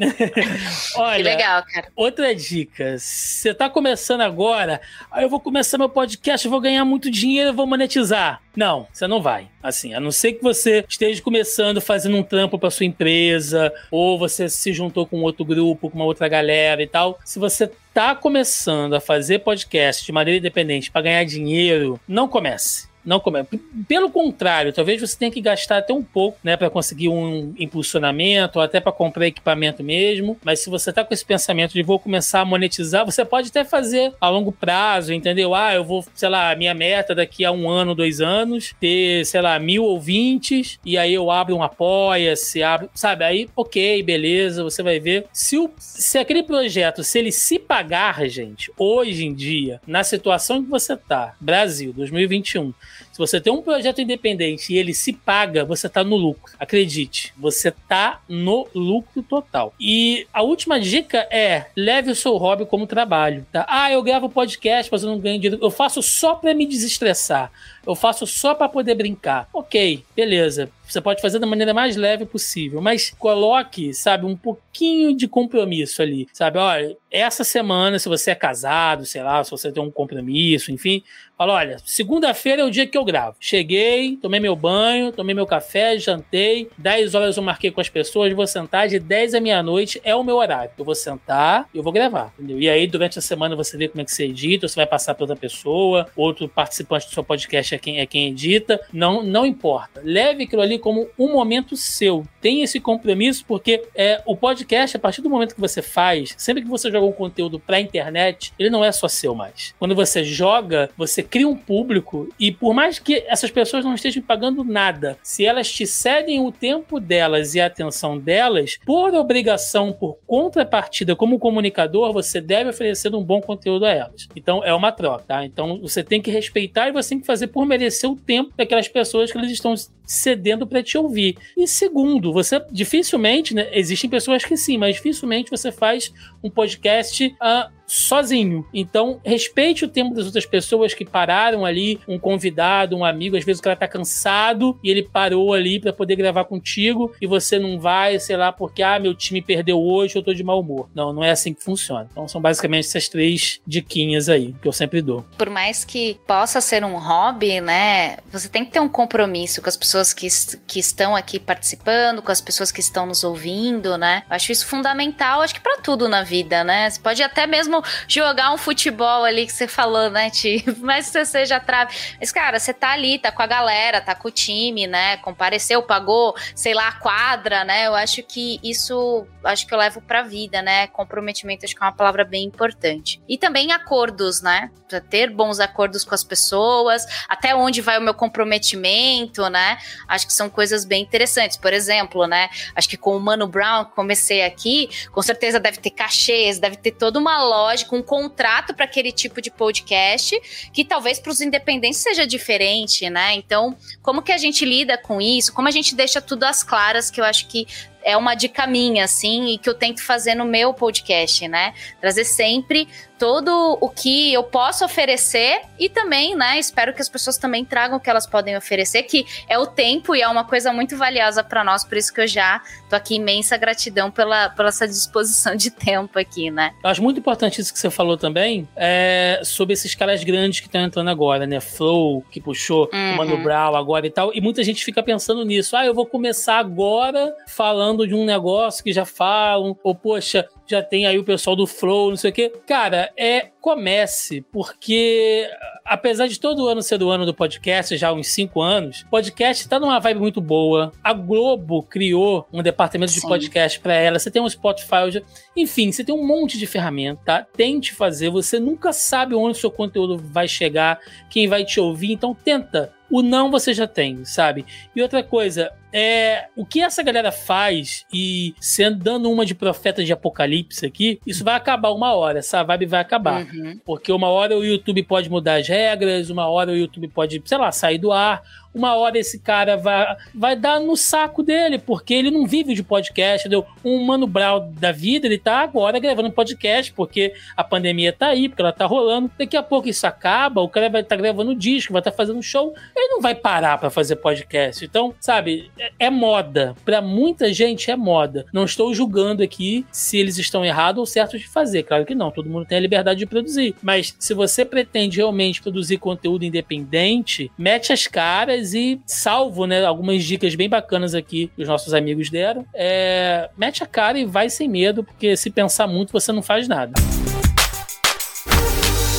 Olha. Que legal, cara. Outra dica. Você tá começando agora, aí eu vou começar meu podcast, eu vou ganhar muito dinheiro, eu vou monetizar. Não, você não vai. Assim, a não ser que você esteja começando fazendo um trampo para sua empresa, ou você se juntou com outro grupo, com uma outra galera e tal. Se você tá começando a fazer podcast de maneira independente para ganhar dinheiro, não comece não começa. Pelo contrário, talvez você tenha que gastar até um pouco, né, para conseguir um impulsionamento, ou até para comprar equipamento mesmo. Mas se você tá com esse pensamento de vou começar a monetizar, você pode até fazer a longo prazo, entendeu? Ah, eu vou, sei lá, minha meta daqui a um ano, dois anos, ter, sei lá, mil ouvintes, e aí eu abro um apoia-se, abro, sabe? Aí, ok, beleza, você vai ver. Se, o, se aquele projeto, se ele se pagar, gente, hoje em dia, na situação que você tá, Brasil, 2021, Se você tem um projeto independente e ele se paga, você tá no lucro. Acredite, você tá no lucro total. E a última dica é: leve o seu hobby como trabalho, tá? Ah, eu gravo podcast, mas eu não ganho dinheiro. Eu faço só para me desestressar. Eu faço só para poder brincar. Ok, beleza. Você pode fazer da maneira mais leve possível, mas coloque, sabe, um pouquinho de compromisso ali, sabe? Olha, essa semana, se você é casado, sei lá, se você tem um compromisso, enfim, fala: olha, segunda-feira é o dia que eu gravo. Cheguei, tomei meu banho, tomei meu café, jantei, 10 horas eu marquei com as pessoas, vou sentar de 10 à meia-noite, é o meu horário. Eu vou sentar eu vou gravar, entendeu? E aí, durante a semana, você vê como é que você edita, você vai passar para outra pessoa, outro participante do seu podcast é quem, é quem edita, não, não importa. Leve aquilo ali como um momento seu. Tenha esse compromisso, porque é, o podcast, a partir do momento que você faz, sempre que você joga um conteúdo pra internet, ele não é só seu mais. Quando você joga, você cria um público e por mais que essas pessoas não estejam pagando nada, se elas te cedem o tempo delas e a atenção delas, por obrigação, por contrapartida, como comunicador, você deve oferecer um bom conteúdo a elas. Então é uma troca, tá? Então você tem que respeitar e você tem que fazer por merecer o tempo daquelas pessoas que eles estão cedendo para te ouvir. E segundo, você dificilmente, né, existem pessoas que sim, mas dificilmente você faz um podcast uh, sozinho. Então, respeite o tempo das outras pessoas que pararam ali, um convidado, um amigo, às vezes o cara tá cansado e ele parou ali para poder gravar contigo e você não vai, sei lá, porque ah, meu time perdeu hoje, eu tô de mau humor. Não, não é assim que funciona. Então, são basicamente essas três diquinhas aí que eu sempre dou. Por mais que possa ser um hobby, né, você tem que ter um compromisso com as pessoas que, que estão aqui participando, com as pessoas que estão nos ouvindo, né? Eu acho isso fundamental, acho que para tudo na vida, né? Você pode até mesmo jogar um futebol ali que você falou, né, Ti? Mas você seja trave. Mas, cara, você tá ali, tá com a galera, tá com o time, né? Compareceu, pagou, sei lá, a quadra, né? Eu acho que isso, acho que eu levo pra vida, né? Comprometimento, acho que é uma palavra bem importante. E também acordos, né? Pra ter bons acordos com as pessoas, até onde vai o meu comprometimento, né? Acho que são coisas bem interessantes. Por exemplo, né? Acho que com o Mano Brown, comecei aqui, com certeza deve ter cachês, deve ter toda uma loja lógico, um contrato para aquele tipo de podcast, que talvez para os independentes seja diferente, né? Então, como que a gente lida com isso? Como a gente deixa tudo às claras, que eu acho que é uma dica minha, assim, e que eu tento fazer no meu podcast, né? Trazer sempre todo o que eu posso oferecer e também, né, espero que as pessoas também tragam o que elas podem oferecer, que é o tempo e é uma coisa muito valiosa para nós, por isso que eu já tô aqui imensa gratidão pela, pela essa disposição de tempo aqui, né? Eu acho muito importante isso que você falou também, é, sobre esses caras grandes que estão entrando agora, né? Flow, que puxou uhum. o Mano Brown agora e tal, e muita gente fica pensando nisso, ah, eu vou começar agora falando de um negócio que já falam, ou poxa, já tem aí o pessoal do Flow, não sei o quê. Cara, é comece, porque apesar de todo ano ser do ano do podcast, já há uns cinco anos, podcast tá numa vibe muito boa. A Globo criou um departamento Sim. de podcast para ela. Você tem um Spotify, enfim, você tem um monte de ferramenta. Tá? Tente fazer, você nunca sabe onde o seu conteúdo vai chegar, quem vai te ouvir, então tenta o não você já tem, sabe? E outra coisa, é o que essa galera faz e sendo dando uma de profeta de apocalipse aqui, isso vai acabar uma hora, essa vibe vai acabar. Uhum. Porque uma hora o YouTube pode mudar as regras, uma hora o YouTube pode, sei lá, sair do ar, uma hora esse cara vai, vai dar no saco dele, porque ele não vive de podcast, entendeu? Um Mano Brown da vida, ele tá agora gravando podcast, porque a pandemia tá aí, porque ela tá rolando. Daqui a pouco isso acaba, o cara vai estar tá gravando disco, vai estar tá fazendo show, ele não vai parar para fazer podcast. Então, sabe, é, é moda. Para muita gente é moda. Não estou julgando aqui se eles estão errados ou certos de fazer. Claro que não, todo mundo tem a liberdade de produzir. Mas se você pretende realmente produzir conteúdo independente, mete as caras e salvo, né, algumas dicas bem bacanas aqui que os nossos amigos deram. É, mete a cara e vai sem medo, porque se pensar muito você não faz nada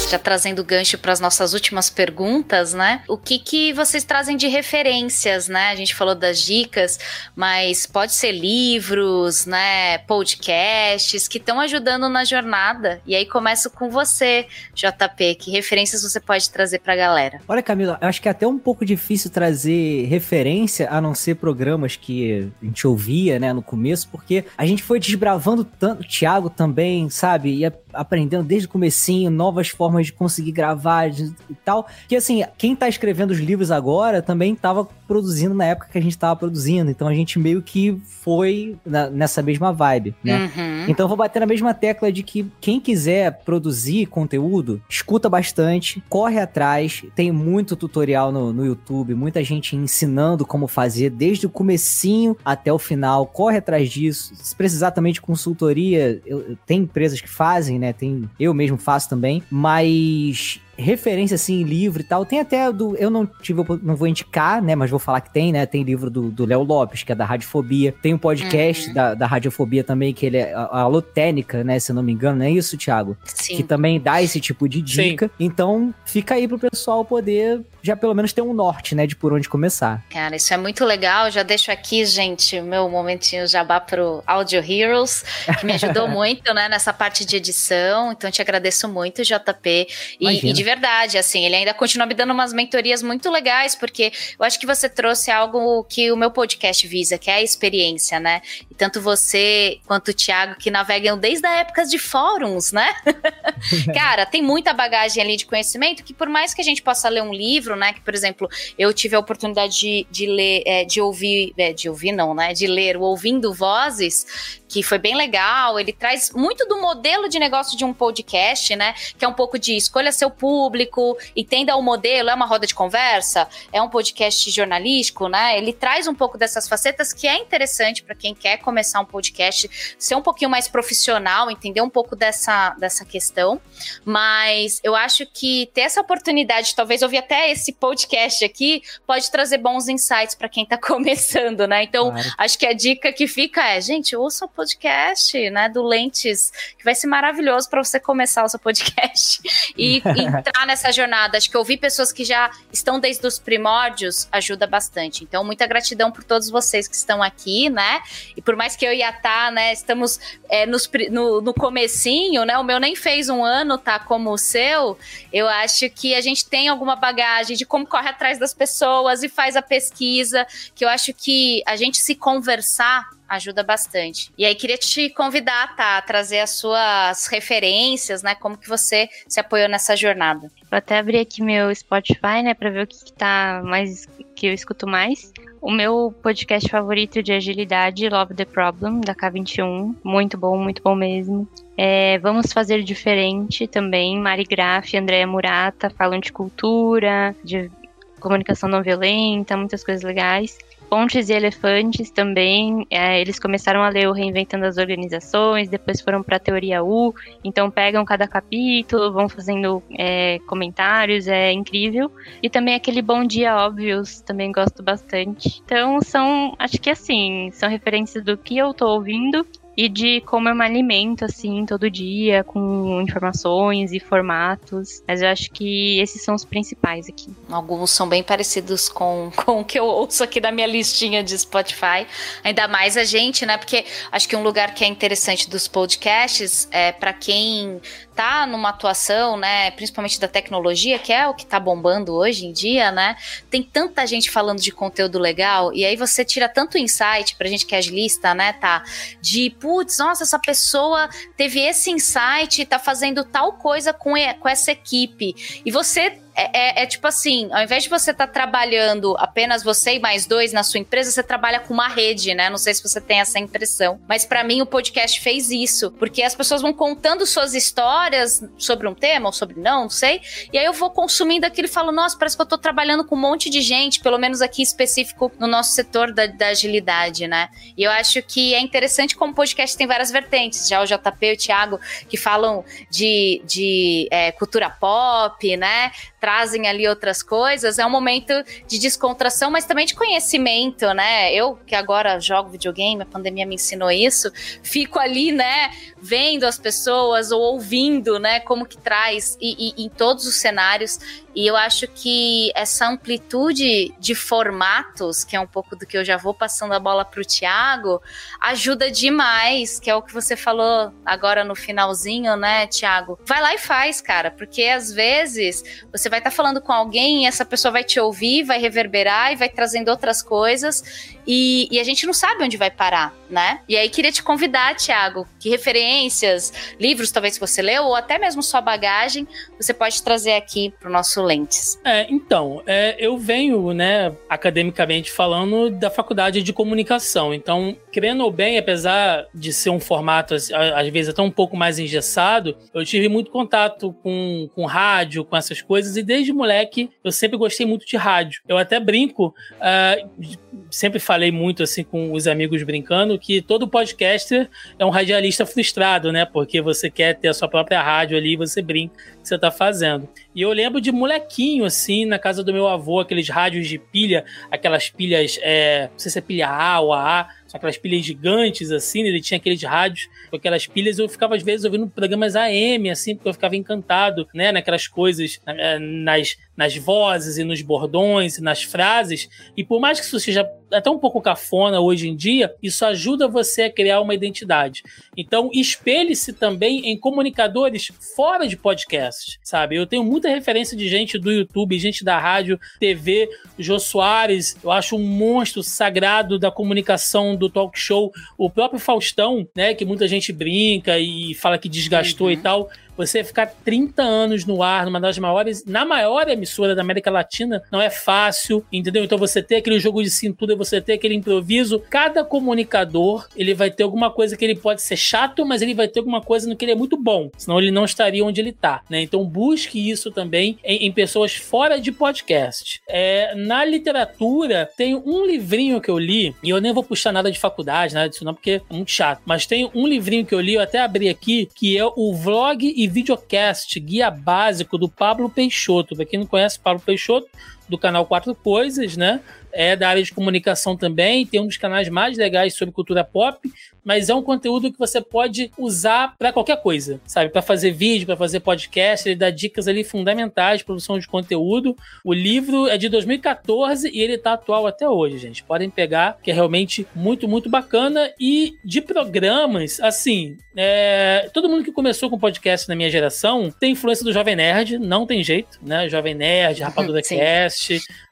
já trazendo gancho para as nossas últimas perguntas, né? O que que vocês trazem de referências, né? A gente falou das dicas, mas pode ser livros, né? Podcasts que estão ajudando na jornada. E aí começo com você, JP. Que referências você pode trazer para a galera? Olha, Camila, acho que é até um pouco difícil trazer referência a não ser programas que a gente ouvia, né, no começo, porque a gente foi desbravando tanto, o Thiago também, sabe? E a aprendendo desde o comecinho, novas formas de conseguir gravar e tal. Que assim, quem tá escrevendo os livros agora também tava produzindo na época que a gente tava produzindo. Então a gente meio que foi na, nessa mesma vibe, né? Uhum. Então vou bater na mesma tecla de que quem quiser produzir conteúdo, escuta bastante, corre atrás, tem muito tutorial no, no YouTube, muita gente ensinando como fazer desde o comecinho até o final, corre atrás disso. Se precisar também de consultoria, eu, eu, tem empresas que fazem, né? Tem, eu mesmo faço também, mas referência assim, livro e tal. Tem até do. Eu não tive, não vou indicar, né? Mas vou falar que tem, né? Tem livro do Léo Lopes, que é da Radiofobia. Tem um podcast uhum. da, da Radiofobia também, que ele é a, a Lotênica, né? Se eu não me engano, não é isso, Thiago? Sim. Que também dá esse tipo de dica. Sim. Então, fica aí pro pessoal poder já pelo menos ter um norte, né? De por onde começar. Cara, isso é muito legal. Já deixo aqui, gente, o meu momentinho jabá pro Audio Heroes, que me ajudou muito, né? Nessa parte de edição. Então, te agradeço muito, JP. E, e de verdade, assim, ele ainda continua me dando umas mentorias muito legais, porque eu acho que você trouxe algo que o meu podcast visa, que é a experiência, né? Tanto você quanto o Thiago, que navegam desde a época de fóruns, né? Cara, tem muita bagagem ali de conhecimento que, por mais que a gente possa ler um livro, né? Que, por exemplo, eu tive a oportunidade de, de ler, é, de ouvir, é, de ouvir não, né? De ler o Ouvindo Vozes, que foi bem legal. Ele traz muito do modelo de negócio de um podcast, né? Que é um pouco de escolha seu público, entenda o modelo, é uma roda de conversa, é um podcast jornalístico, né? Ele traz um pouco dessas facetas que é interessante para quem quer começar um podcast, ser um pouquinho mais profissional, entender um pouco dessa, dessa questão. Mas eu acho que ter essa oportunidade, talvez ouvir até esse podcast aqui, pode trazer bons insights para quem tá começando, né? Então, claro. acho que a dica que fica é, gente, ouça o podcast né, do Lentes, que vai ser maravilhoso para você começar o seu podcast e entrar nessa jornada. Acho que ouvir pessoas que já estão desde os primórdios ajuda bastante. Então, muita gratidão por todos vocês que estão aqui, né? E por mais que eu e a Tá, né, estamos é, nos, no, no comecinho, né? O meu nem fez um ano, tá? Como o seu. Eu acho que a gente tem alguma bagagem de como corre atrás das pessoas e faz a pesquisa, que eu acho que a gente se conversar ajuda bastante. E aí queria te convidar, tá, a trazer as suas referências, né, como que você se apoiou nessa jornada. Vou até abrir aqui meu Spotify, né, para ver o que, que tá mais que eu escuto mais. O meu podcast favorito de agilidade, Love the Problem, da K21. Muito bom, muito bom mesmo. É, vamos fazer diferente também. Mari Graff Andréa Murata falam de cultura, de comunicação não violenta, muitas coisas legais. Pontes e Elefantes também, é, eles começaram a ler o Reinventando as Organizações, depois foram para a Teoria U, então pegam cada capítulo, vão fazendo é, comentários, é incrível. E também aquele Bom Dia Óbvios, também gosto bastante. Então são, acho que assim, são referências do que eu tô ouvindo e de como eu me alimento, assim, todo dia, com informações e formatos. Mas eu acho que esses são os principais aqui. Alguns são bem parecidos com, com o que eu ouço aqui da minha listinha de Spotify. Ainda mais a gente, né? Porque acho que um lugar que é interessante dos podcasts é para quem tá numa atuação, né, principalmente da tecnologia, que é o que tá bombando hoje em dia, né? Tem tanta gente falando de conteúdo legal e aí você tira tanto insight pra gente que é agilista, né, tá? De, putz, nossa, essa pessoa teve esse insight, tá fazendo tal coisa com, com essa equipe. E você é, é, é, tipo assim, ao invés de você estar tá trabalhando apenas você e mais dois na sua empresa, você trabalha com uma rede, né? Não sei se você tem essa impressão. Mas para mim o podcast fez isso, porque as pessoas vão contando suas histórias sobre um tema ou sobre não, não sei. E aí eu vou consumindo aquilo e falo, nossa, parece que eu tô trabalhando com um monte de gente, pelo menos aqui específico no nosso setor da, da agilidade, né? E eu acho que é interessante como o podcast tem várias vertentes. Já o JP e o Thiago que falam de, de é, cultura pop, né? Trazem ali outras coisas, é um momento de descontração, mas também de conhecimento, né? Eu, que agora jogo videogame, a pandemia me ensinou isso, fico ali, né, vendo as pessoas ou ouvindo, né, como que traz, e, e em todos os cenários, E eu acho que essa amplitude de formatos, que é um pouco do que eu já vou passando a bola para o Tiago, ajuda demais, que é o que você falou agora no finalzinho, né, Tiago? Vai lá e faz, cara, porque às vezes você vai estar tá falando com alguém e essa pessoa vai te ouvir, vai reverberar e vai trazendo outras coisas e, e, a gente não sabe onde vai parar, né? E aí queria te convidar, Tiago, que referências, livros talvez que você leu, ou até mesmo sua bagagem, você pode trazer aqui para o nosso É, então, é, eu venho, né, academicamente falando, da faculdade de comunicação. Então, querendo ou bem, apesar de ser um formato, às vezes até um pouco mais engessado, eu tive muito contato com, com rádio, com essas coisas, e desde moleque eu sempre gostei muito de rádio. Eu até brinco, uh, sempre falei muito assim com os amigos brincando que todo podcaster é um radialista frustrado, né? Porque você quer ter a sua própria rádio ali, você brinca que você tá fazendo. E eu lembro de molequinho, assim, na casa do meu avô, aqueles rádios de pilha, aquelas pilhas, é, não sei se é pilha A ou AA, aquelas pilhas gigantes, assim, né? ele tinha aqueles rádios com aquelas pilhas, eu ficava às vezes ouvindo programas AM, assim, porque eu ficava encantado, né, naquelas coisas, é, nas, nas vozes e nos bordões e nas frases, e por mais que isso seja até um pouco cafona hoje em dia, isso ajuda você a criar uma identidade. Então, espelhe-se também em comunicadores fora de podcasts, sabe? Eu tenho muita referência de gente do YouTube, gente da rádio, TV, Jô Soares, eu acho um monstro sagrado da comunicação do talk show, o próprio Faustão, né, que muita gente brinca e fala que desgastou uhum. e tal você ficar 30 anos no ar, numa das maiores, na maior emissora da América Latina, não é fácil, entendeu? Então você ter aquele jogo de cintura, você ter aquele improviso, cada comunicador, ele vai ter alguma coisa que ele pode ser chato, mas ele vai ter alguma coisa no que ele é muito bom, senão ele não estaria onde ele está, né? Então busque isso também em, em pessoas fora de podcast. É, na literatura, tem um livrinho que eu li, e eu nem vou puxar nada de faculdade, nada disso não, porque é muito chato, mas tem um livrinho que eu li, eu até abri aqui, que é o Vlog e videocast, guia básico do Pablo Peixoto. Para quem não conhece Pablo Peixoto, do canal Quatro Coisas, né? É da área de comunicação também, tem um dos canais mais legais sobre cultura pop mas é um conteúdo que você pode usar para qualquer coisa, sabe? Para fazer vídeo, para fazer podcast, ele dá dicas ali fundamentais de produção de conteúdo. O livro é de 2014 e ele tá atual até hoje, gente. Podem pegar, que é realmente muito, muito bacana. E de programas, assim, é... todo mundo que começou com podcast na minha geração tem influência do Jovem Nerd, não tem jeito, né? Jovem Nerd, Rapadura Cast,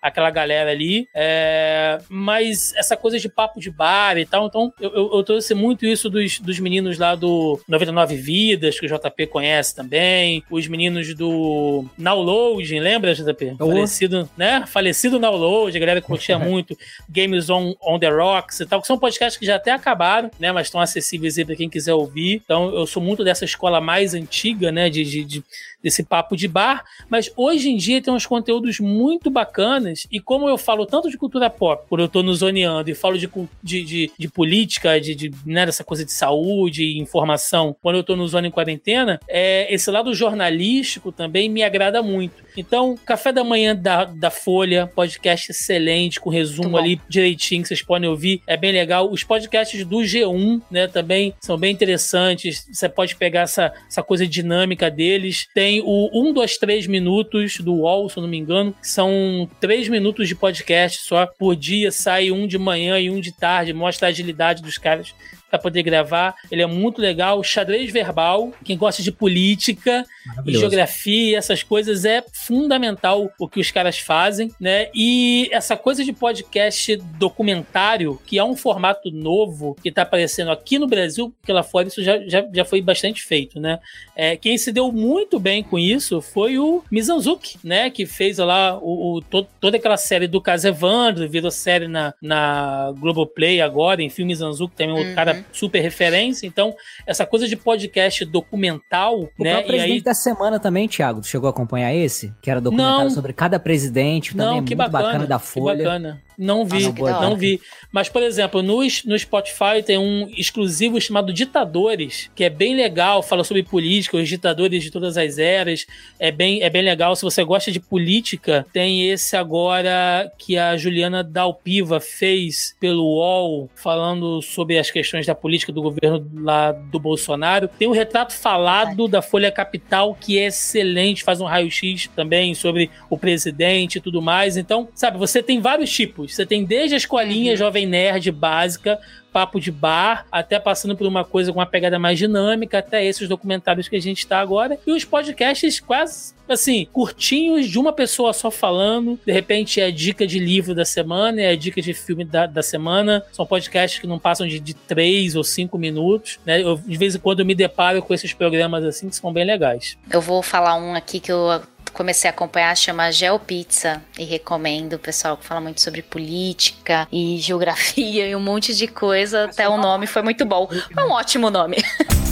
aquela galera ali. É... Mas essa coisa de papo de bar e tal, então eu, eu, eu trouxe muito isso dos, dos meninos lá do 99 Vidas, que o JP conhece também. Os meninos do Nowloading, lembra, JP? Oh. Falecido, né? Falecido Nowload, a galera curtia muito. Games on, on the Rocks e tal, que são podcasts que já até acabaram, né? Mas estão acessíveis aí pra quem quiser ouvir. Então, eu sou muito dessa escola mais antiga, né? de, de, de desse papo de bar, mas hoje em dia tem uns conteúdos muito bacanas, e como eu falo tanto de cultura pop, quando eu tô no Zoneando, e falo de, de, de, de política, de, de né, dessa coisa de saúde, informação, quando eu tô no Zona em Quarentena, é, esse lado jornalístico também me agrada muito. Então, Café da Manhã da, da Folha, podcast excelente, com resumo ali direitinho, que vocês podem ouvir, é bem legal. Os podcasts do G1, né, também são bem interessantes, você pode pegar essa, essa coisa dinâmica deles. Tem o 1, 2, 3 minutos do UOL, se eu não me engano, são 3 minutos de podcast só por dia, sai um de manhã e um de tarde, mostra a agilidade dos caras para poder gravar. Ele é muito legal. Xadrez verbal, quem gosta de política e geografia, essas coisas, é fundamental o que os caras fazem, né? E essa coisa de podcast documentário, que é um formato novo que está aparecendo aqui no Brasil, porque lá fora isso já, já, já foi bastante feito, né? É, quem se deu muito bem com isso foi o Mizanzuki, né? Que fez lá o, o todo, toda aquela série do Caso Evandro, virou série na, na Globoplay agora, enfim, o Mizanzuki também é um uhum. super referência. Então, essa coisa de podcast documental, o né? O presidente aí... da semana também, Thiago, tu chegou a acompanhar esse? Que era documentário não, sobre cada presidente, também não, é muito bacana, bacana da Folha. Que bacana. Não vi, não, não vi. Mas, por exemplo, no, no Spotify tem um exclusivo chamado Ditadores, que é bem legal, fala sobre política, os ditadores de todas as eras. É bem, é bem legal. Se você gosta de política, tem esse agora que a Juliana Dalpiva fez pelo UOL, falando sobre as questões da política do governo lá do Bolsonaro. Tem o um retrato falado da Folha Capital, que é excelente, faz um raio-x também sobre o presidente e tudo mais. Então, sabe, você tem vários tipos. Você tem desde a escolinha uhum. Jovem Nerd básica, papo de bar, até passando por uma coisa com uma pegada mais dinâmica, até esses documentários que a gente está agora. E os podcasts quase assim, curtinhos de uma pessoa só falando. De repente é dica de livro da semana, é dica de filme da, da semana. São podcasts que não passam de, de três ou cinco minutos. Né? Eu, de vez em quando eu me deparo com esses programas assim que são bem legais. Eu vou falar um aqui que eu comecei a acompanhar chama Geopizza e recomendo o pessoal que fala muito sobre política e geografia e um monte de coisa. Até o nome foi muito bom. Foi um ótimo nome.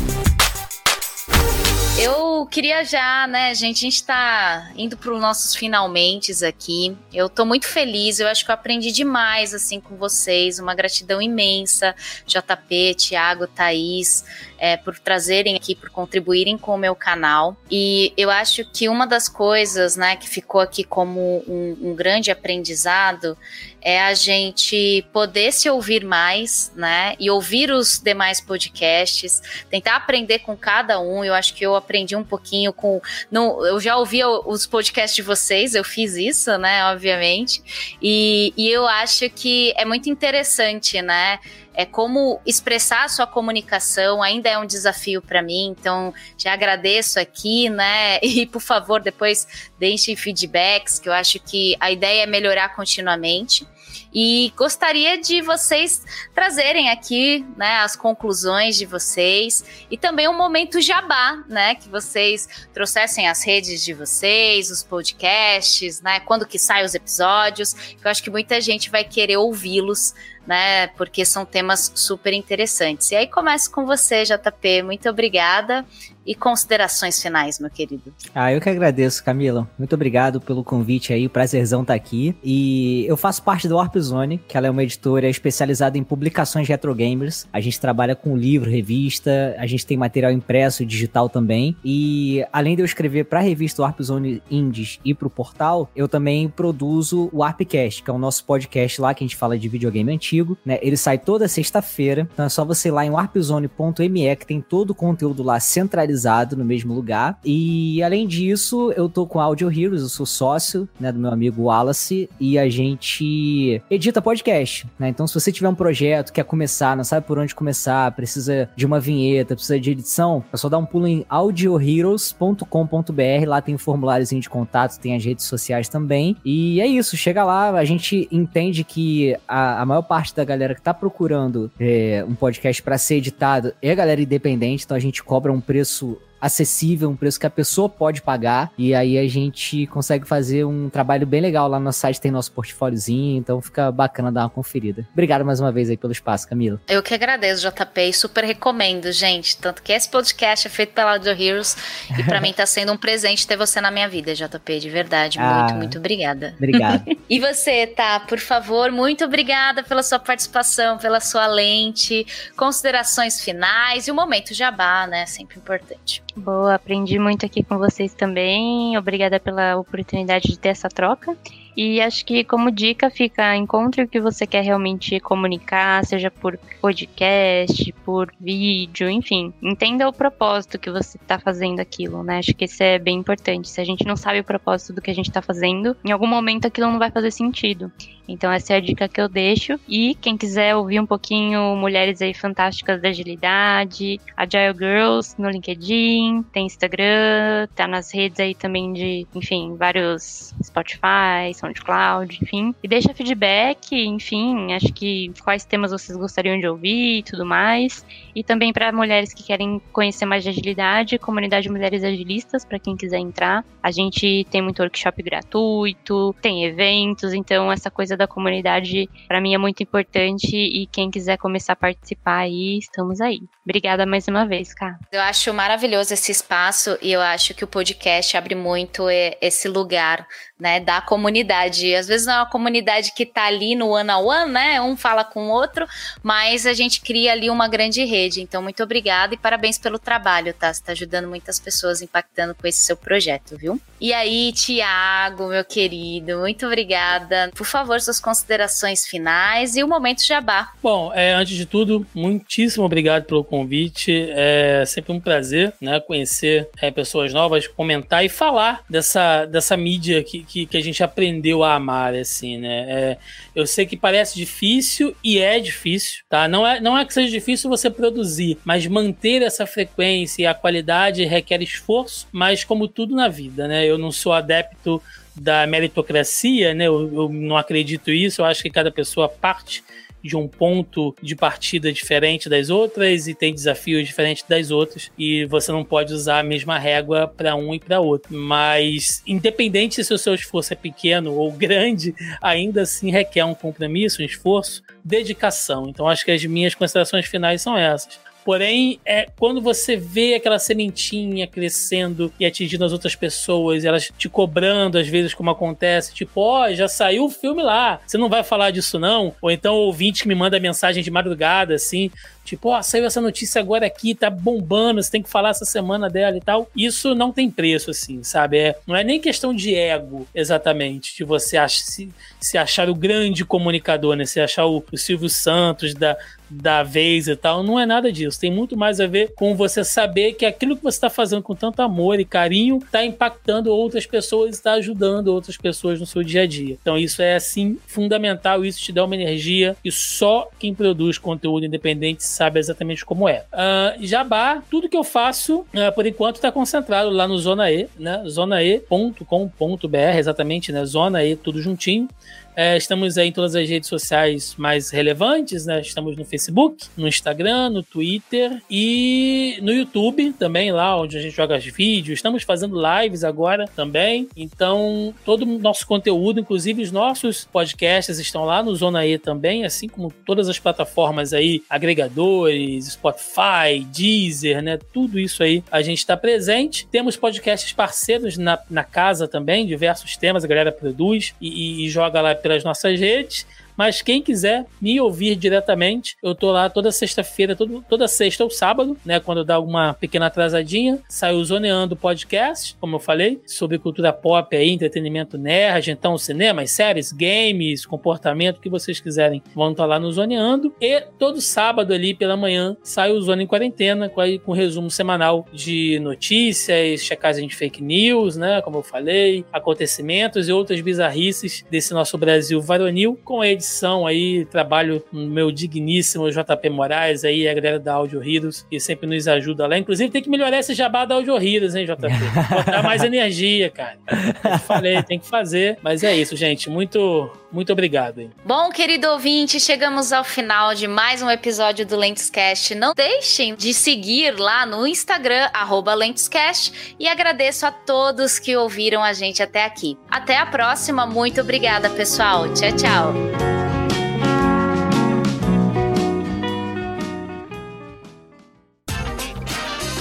Eu queria já, né, gente, a gente tá indo para os nossos finalmente aqui. Eu tô muito feliz, eu acho que eu aprendi demais, assim, com vocês. Uma gratidão imensa, JP, Thiago, Thaís, é, por trazerem aqui, por contribuírem com o meu canal. E eu acho que uma das coisas, né, que ficou aqui como um, um grande aprendizado é a gente poder se ouvir mais, né? E ouvir os demais podcasts, tentar aprender com cada um. Eu acho que eu aprendi um pouquinho com. Não, eu já ouvi os podcasts de vocês, eu fiz isso, né? Obviamente. E, e eu acho que é muito interessante, né? É como expressar a sua comunicação ainda é um desafio para mim, então já agradeço aqui, né? E por favor, depois deixem feedbacks, que eu acho que a ideia é melhorar continuamente. E gostaria de vocês trazerem aqui, né, as conclusões de vocês e também um momento jabá, né, que vocês trouxessem as redes de vocês, os podcasts, né, quando que saem os episódios. Eu acho que muita gente vai querer ouvi-los né? Porque são temas super interessantes. E aí começo com você, JP. Muito obrigada. E considerações finais, meu querido. Ah, eu que agradeço, Camila. Muito obrigado pelo convite aí, prazerzão estar tá aqui. E eu faço parte da Warp Zone, que ela é uma editora especializada em publicações retro gamers. A gente trabalha com livro, revista, a gente tem material impresso e digital também. E além de eu escrever para a revista Warp Zone Indies e para o portal, eu também produzo o Warpcast, que é o nosso podcast lá que a gente fala de videogame antigo, né? Ele sai toda sexta-feira, então é só você ir lá em warpzone.me que tem todo o conteúdo lá centralizado centralizado no mesmo lugar. E além disso, eu tô com Audio Heroes, eu sou sócio, né, do meu amigo Wallace, e a gente edita podcast, né? Então, se você tiver um projeto, quer começar, não sabe por onde começar, precisa de uma vinheta, precisa de edição, é só dar um pulo em audioheroes.com.br, lá tem um formuláriozinho de contato, tem as redes sociais também. E é isso, chega lá, a gente entende que a, a maior parte da galera que tá procurando é, um podcast para ser editado é galera independente, então a gente cobra um preço acessível, um preço que a pessoa pode pagar. E aí a gente consegue fazer um trabalho bem legal lá no site, tem nosso portfóliozinho, então fica bacana dar uma conferida. Obrigado mais uma vez aí pelo espaço, Camila. Eu que agradeço, JP, e super recomendo, gente. Tanto que esse podcast é feito pela Audio Heroes e para mim tá sendo um presente ter você na minha vida, JP, de verdade. Ah, muito, muito obrigada. Obrigado. e você, tá, por favor, muito obrigada pela sua participação, pela sua lente, considerações finais e o momento jabá, né? Sempre importante. Boa, aprendi muito aqui com vocês também. Obrigada pela oportunidade de ter essa troca. E acho que como dica fica encontre o que você quer realmente comunicar, seja por podcast, por vídeo, enfim. Entenda o propósito que você está fazendo aquilo, né? Acho que isso é bem importante. Se a gente não sabe o propósito do que a gente está fazendo, em algum momento aquilo não vai fazer sentido. Então essa é a dica que eu deixo. E quem quiser ouvir um pouquinho mulheres aí fantásticas da agilidade, Agile Girls no LinkedIn, tem Instagram, tá nas redes aí também de, enfim, vários Spotify, SoundCloud, enfim. E deixa feedback, enfim, acho que quais temas vocês gostariam de ouvir e tudo mais. E também para mulheres que querem conhecer mais de agilidade, comunidade Mulheres Agilistas, para quem quiser entrar. A gente tem muito workshop gratuito, tem eventos, então essa coisa da comunidade para mim é muito importante e quem quiser começar a participar aí, estamos aí. Obrigada mais uma vez, cara. Eu acho maravilhoso esse espaço e eu acho que o podcast abre muito esse lugar né, da comunidade. Às vezes não é uma comunidade que tá ali no one on one, né? Um fala com o outro, mas a gente cria ali uma grande rede. Então, muito obrigada e parabéns pelo trabalho, tá? Você tá ajudando muitas pessoas impactando com esse seu projeto, viu? E aí, Tiago, meu querido, muito obrigada. Por favor, suas considerações finais e o momento jabá. Bom, é, antes de tudo, muitíssimo obrigado pelo convite. É sempre um prazer, né, conhecer é, pessoas novas, comentar e falar dessa, dessa mídia que, que, que a gente aprendeu a amar, assim, né? É, eu sei que parece difícil e é difícil, tá? Não é, não é que seja difícil você produzir, mas manter essa frequência e a qualidade requer esforço, mas como tudo na vida, né? Eu não sou adepto da meritocracia, né? Eu, eu não acredito isso, eu acho que cada pessoa parte de um ponto de partida diferente das outras e tem desafios diferentes das outras e você não pode usar a mesma régua para um e para outro. Mas independente se o seu esforço é pequeno ou grande, ainda assim requer um compromisso, um esforço, dedicação. Então acho que as minhas considerações finais são essas Porém, é quando você vê aquela sementinha crescendo e atingindo as outras pessoas, elas te cobrando, às vezes, como acontece, tipo, ó, oh, já saiu o filme lá, você não vai falar disso não? Ou então o ouvinte que me manda mensagem de madrugada, assim, Tipo, ó, oh, saiu essa notícia agora aqui, tá bombando, você tem que falar essa semana dela e tal. Isso não tem preço, assim, sabe? É, não é nem questão de ego, exatamente, de você ach se, se achar o grande comunicador, né? Se achar o, o Silvio Santos da, da vez e tal. Não é nada disso. Tem muito mais a ver com você saber que aquilo que você está fazendo com tanto amor e carinho está impactando outras pessoas, está ajudando outras pessoas no seu dia a dia. Então isso é assim fundamental. Isso te dá uma energia e só quem produz conteúdo independente sabe exatamente como é. Uh, Jabá, tudo que eu faço, uh, por enquanto, está concentrado lá no Zona E, né? zonae.com.br, exatamente, né? Zona E, tudo juntinho. É, estamos aí em todas as redes sociais mais relevantes, né? Estamos no Facebook, no Instagram, no Twitter e no YouTube também, lá onde a gente joga os vídeos. Estamos fazendo lives agora também. Então, todo o nosso conteúdo, inclusive os nossos podcasts, estão lá no Zona E também, assim como todas as plataformas aí, agregadores, Spotify, Deezer, né? Tudo isso aí a gente está presente. Temos podcasts parceiros na, na casa também, diversos temas, a galera produz e, e joga lá pelas nossas redes. Mas quem quiser me ouvir diretamente, eu tô lá toda sexta-feira, toda sexta ou sábado, né? Quando dá alguma pequena atrasadinha, sai o Zoneando Podcast, como eu falei, sobre cultura pop aí, entretenimento nerd, então cinema, séries, games, comportamento, o que vocês quiserem, vão estar lá no Zoneando. E todo sábado ali pela manhã sai o Zona em Quarentena, com, aí, com resumo semanal de notícias, checagem de fake news, né? Como eu falei, acontecimentos e outras bizarrices desse nosso Brasil varonil, com edição edição aí, trabalho no meu digníssimo JP Moraes aí, a galera da Audio Heroes, que sempre nos ajuda lá. Inclusive, tem que melhorar esse jabá da Audio Heroes, hein, JP? Botar mais energia, cara. Eu falei, tem que fazer. Mas é isso, gente. Muito, muito obrigado. Hein? Bom, querido ouvinte, chegamos ao final de mais um episódio do Lentoscast. Não deixem de seguir lá no Instagram, Lentoscast, e agradeço a todos que ouviram a gente até aqui. Até a próxima, muito obrigada, pessoal. Tchau, tchau.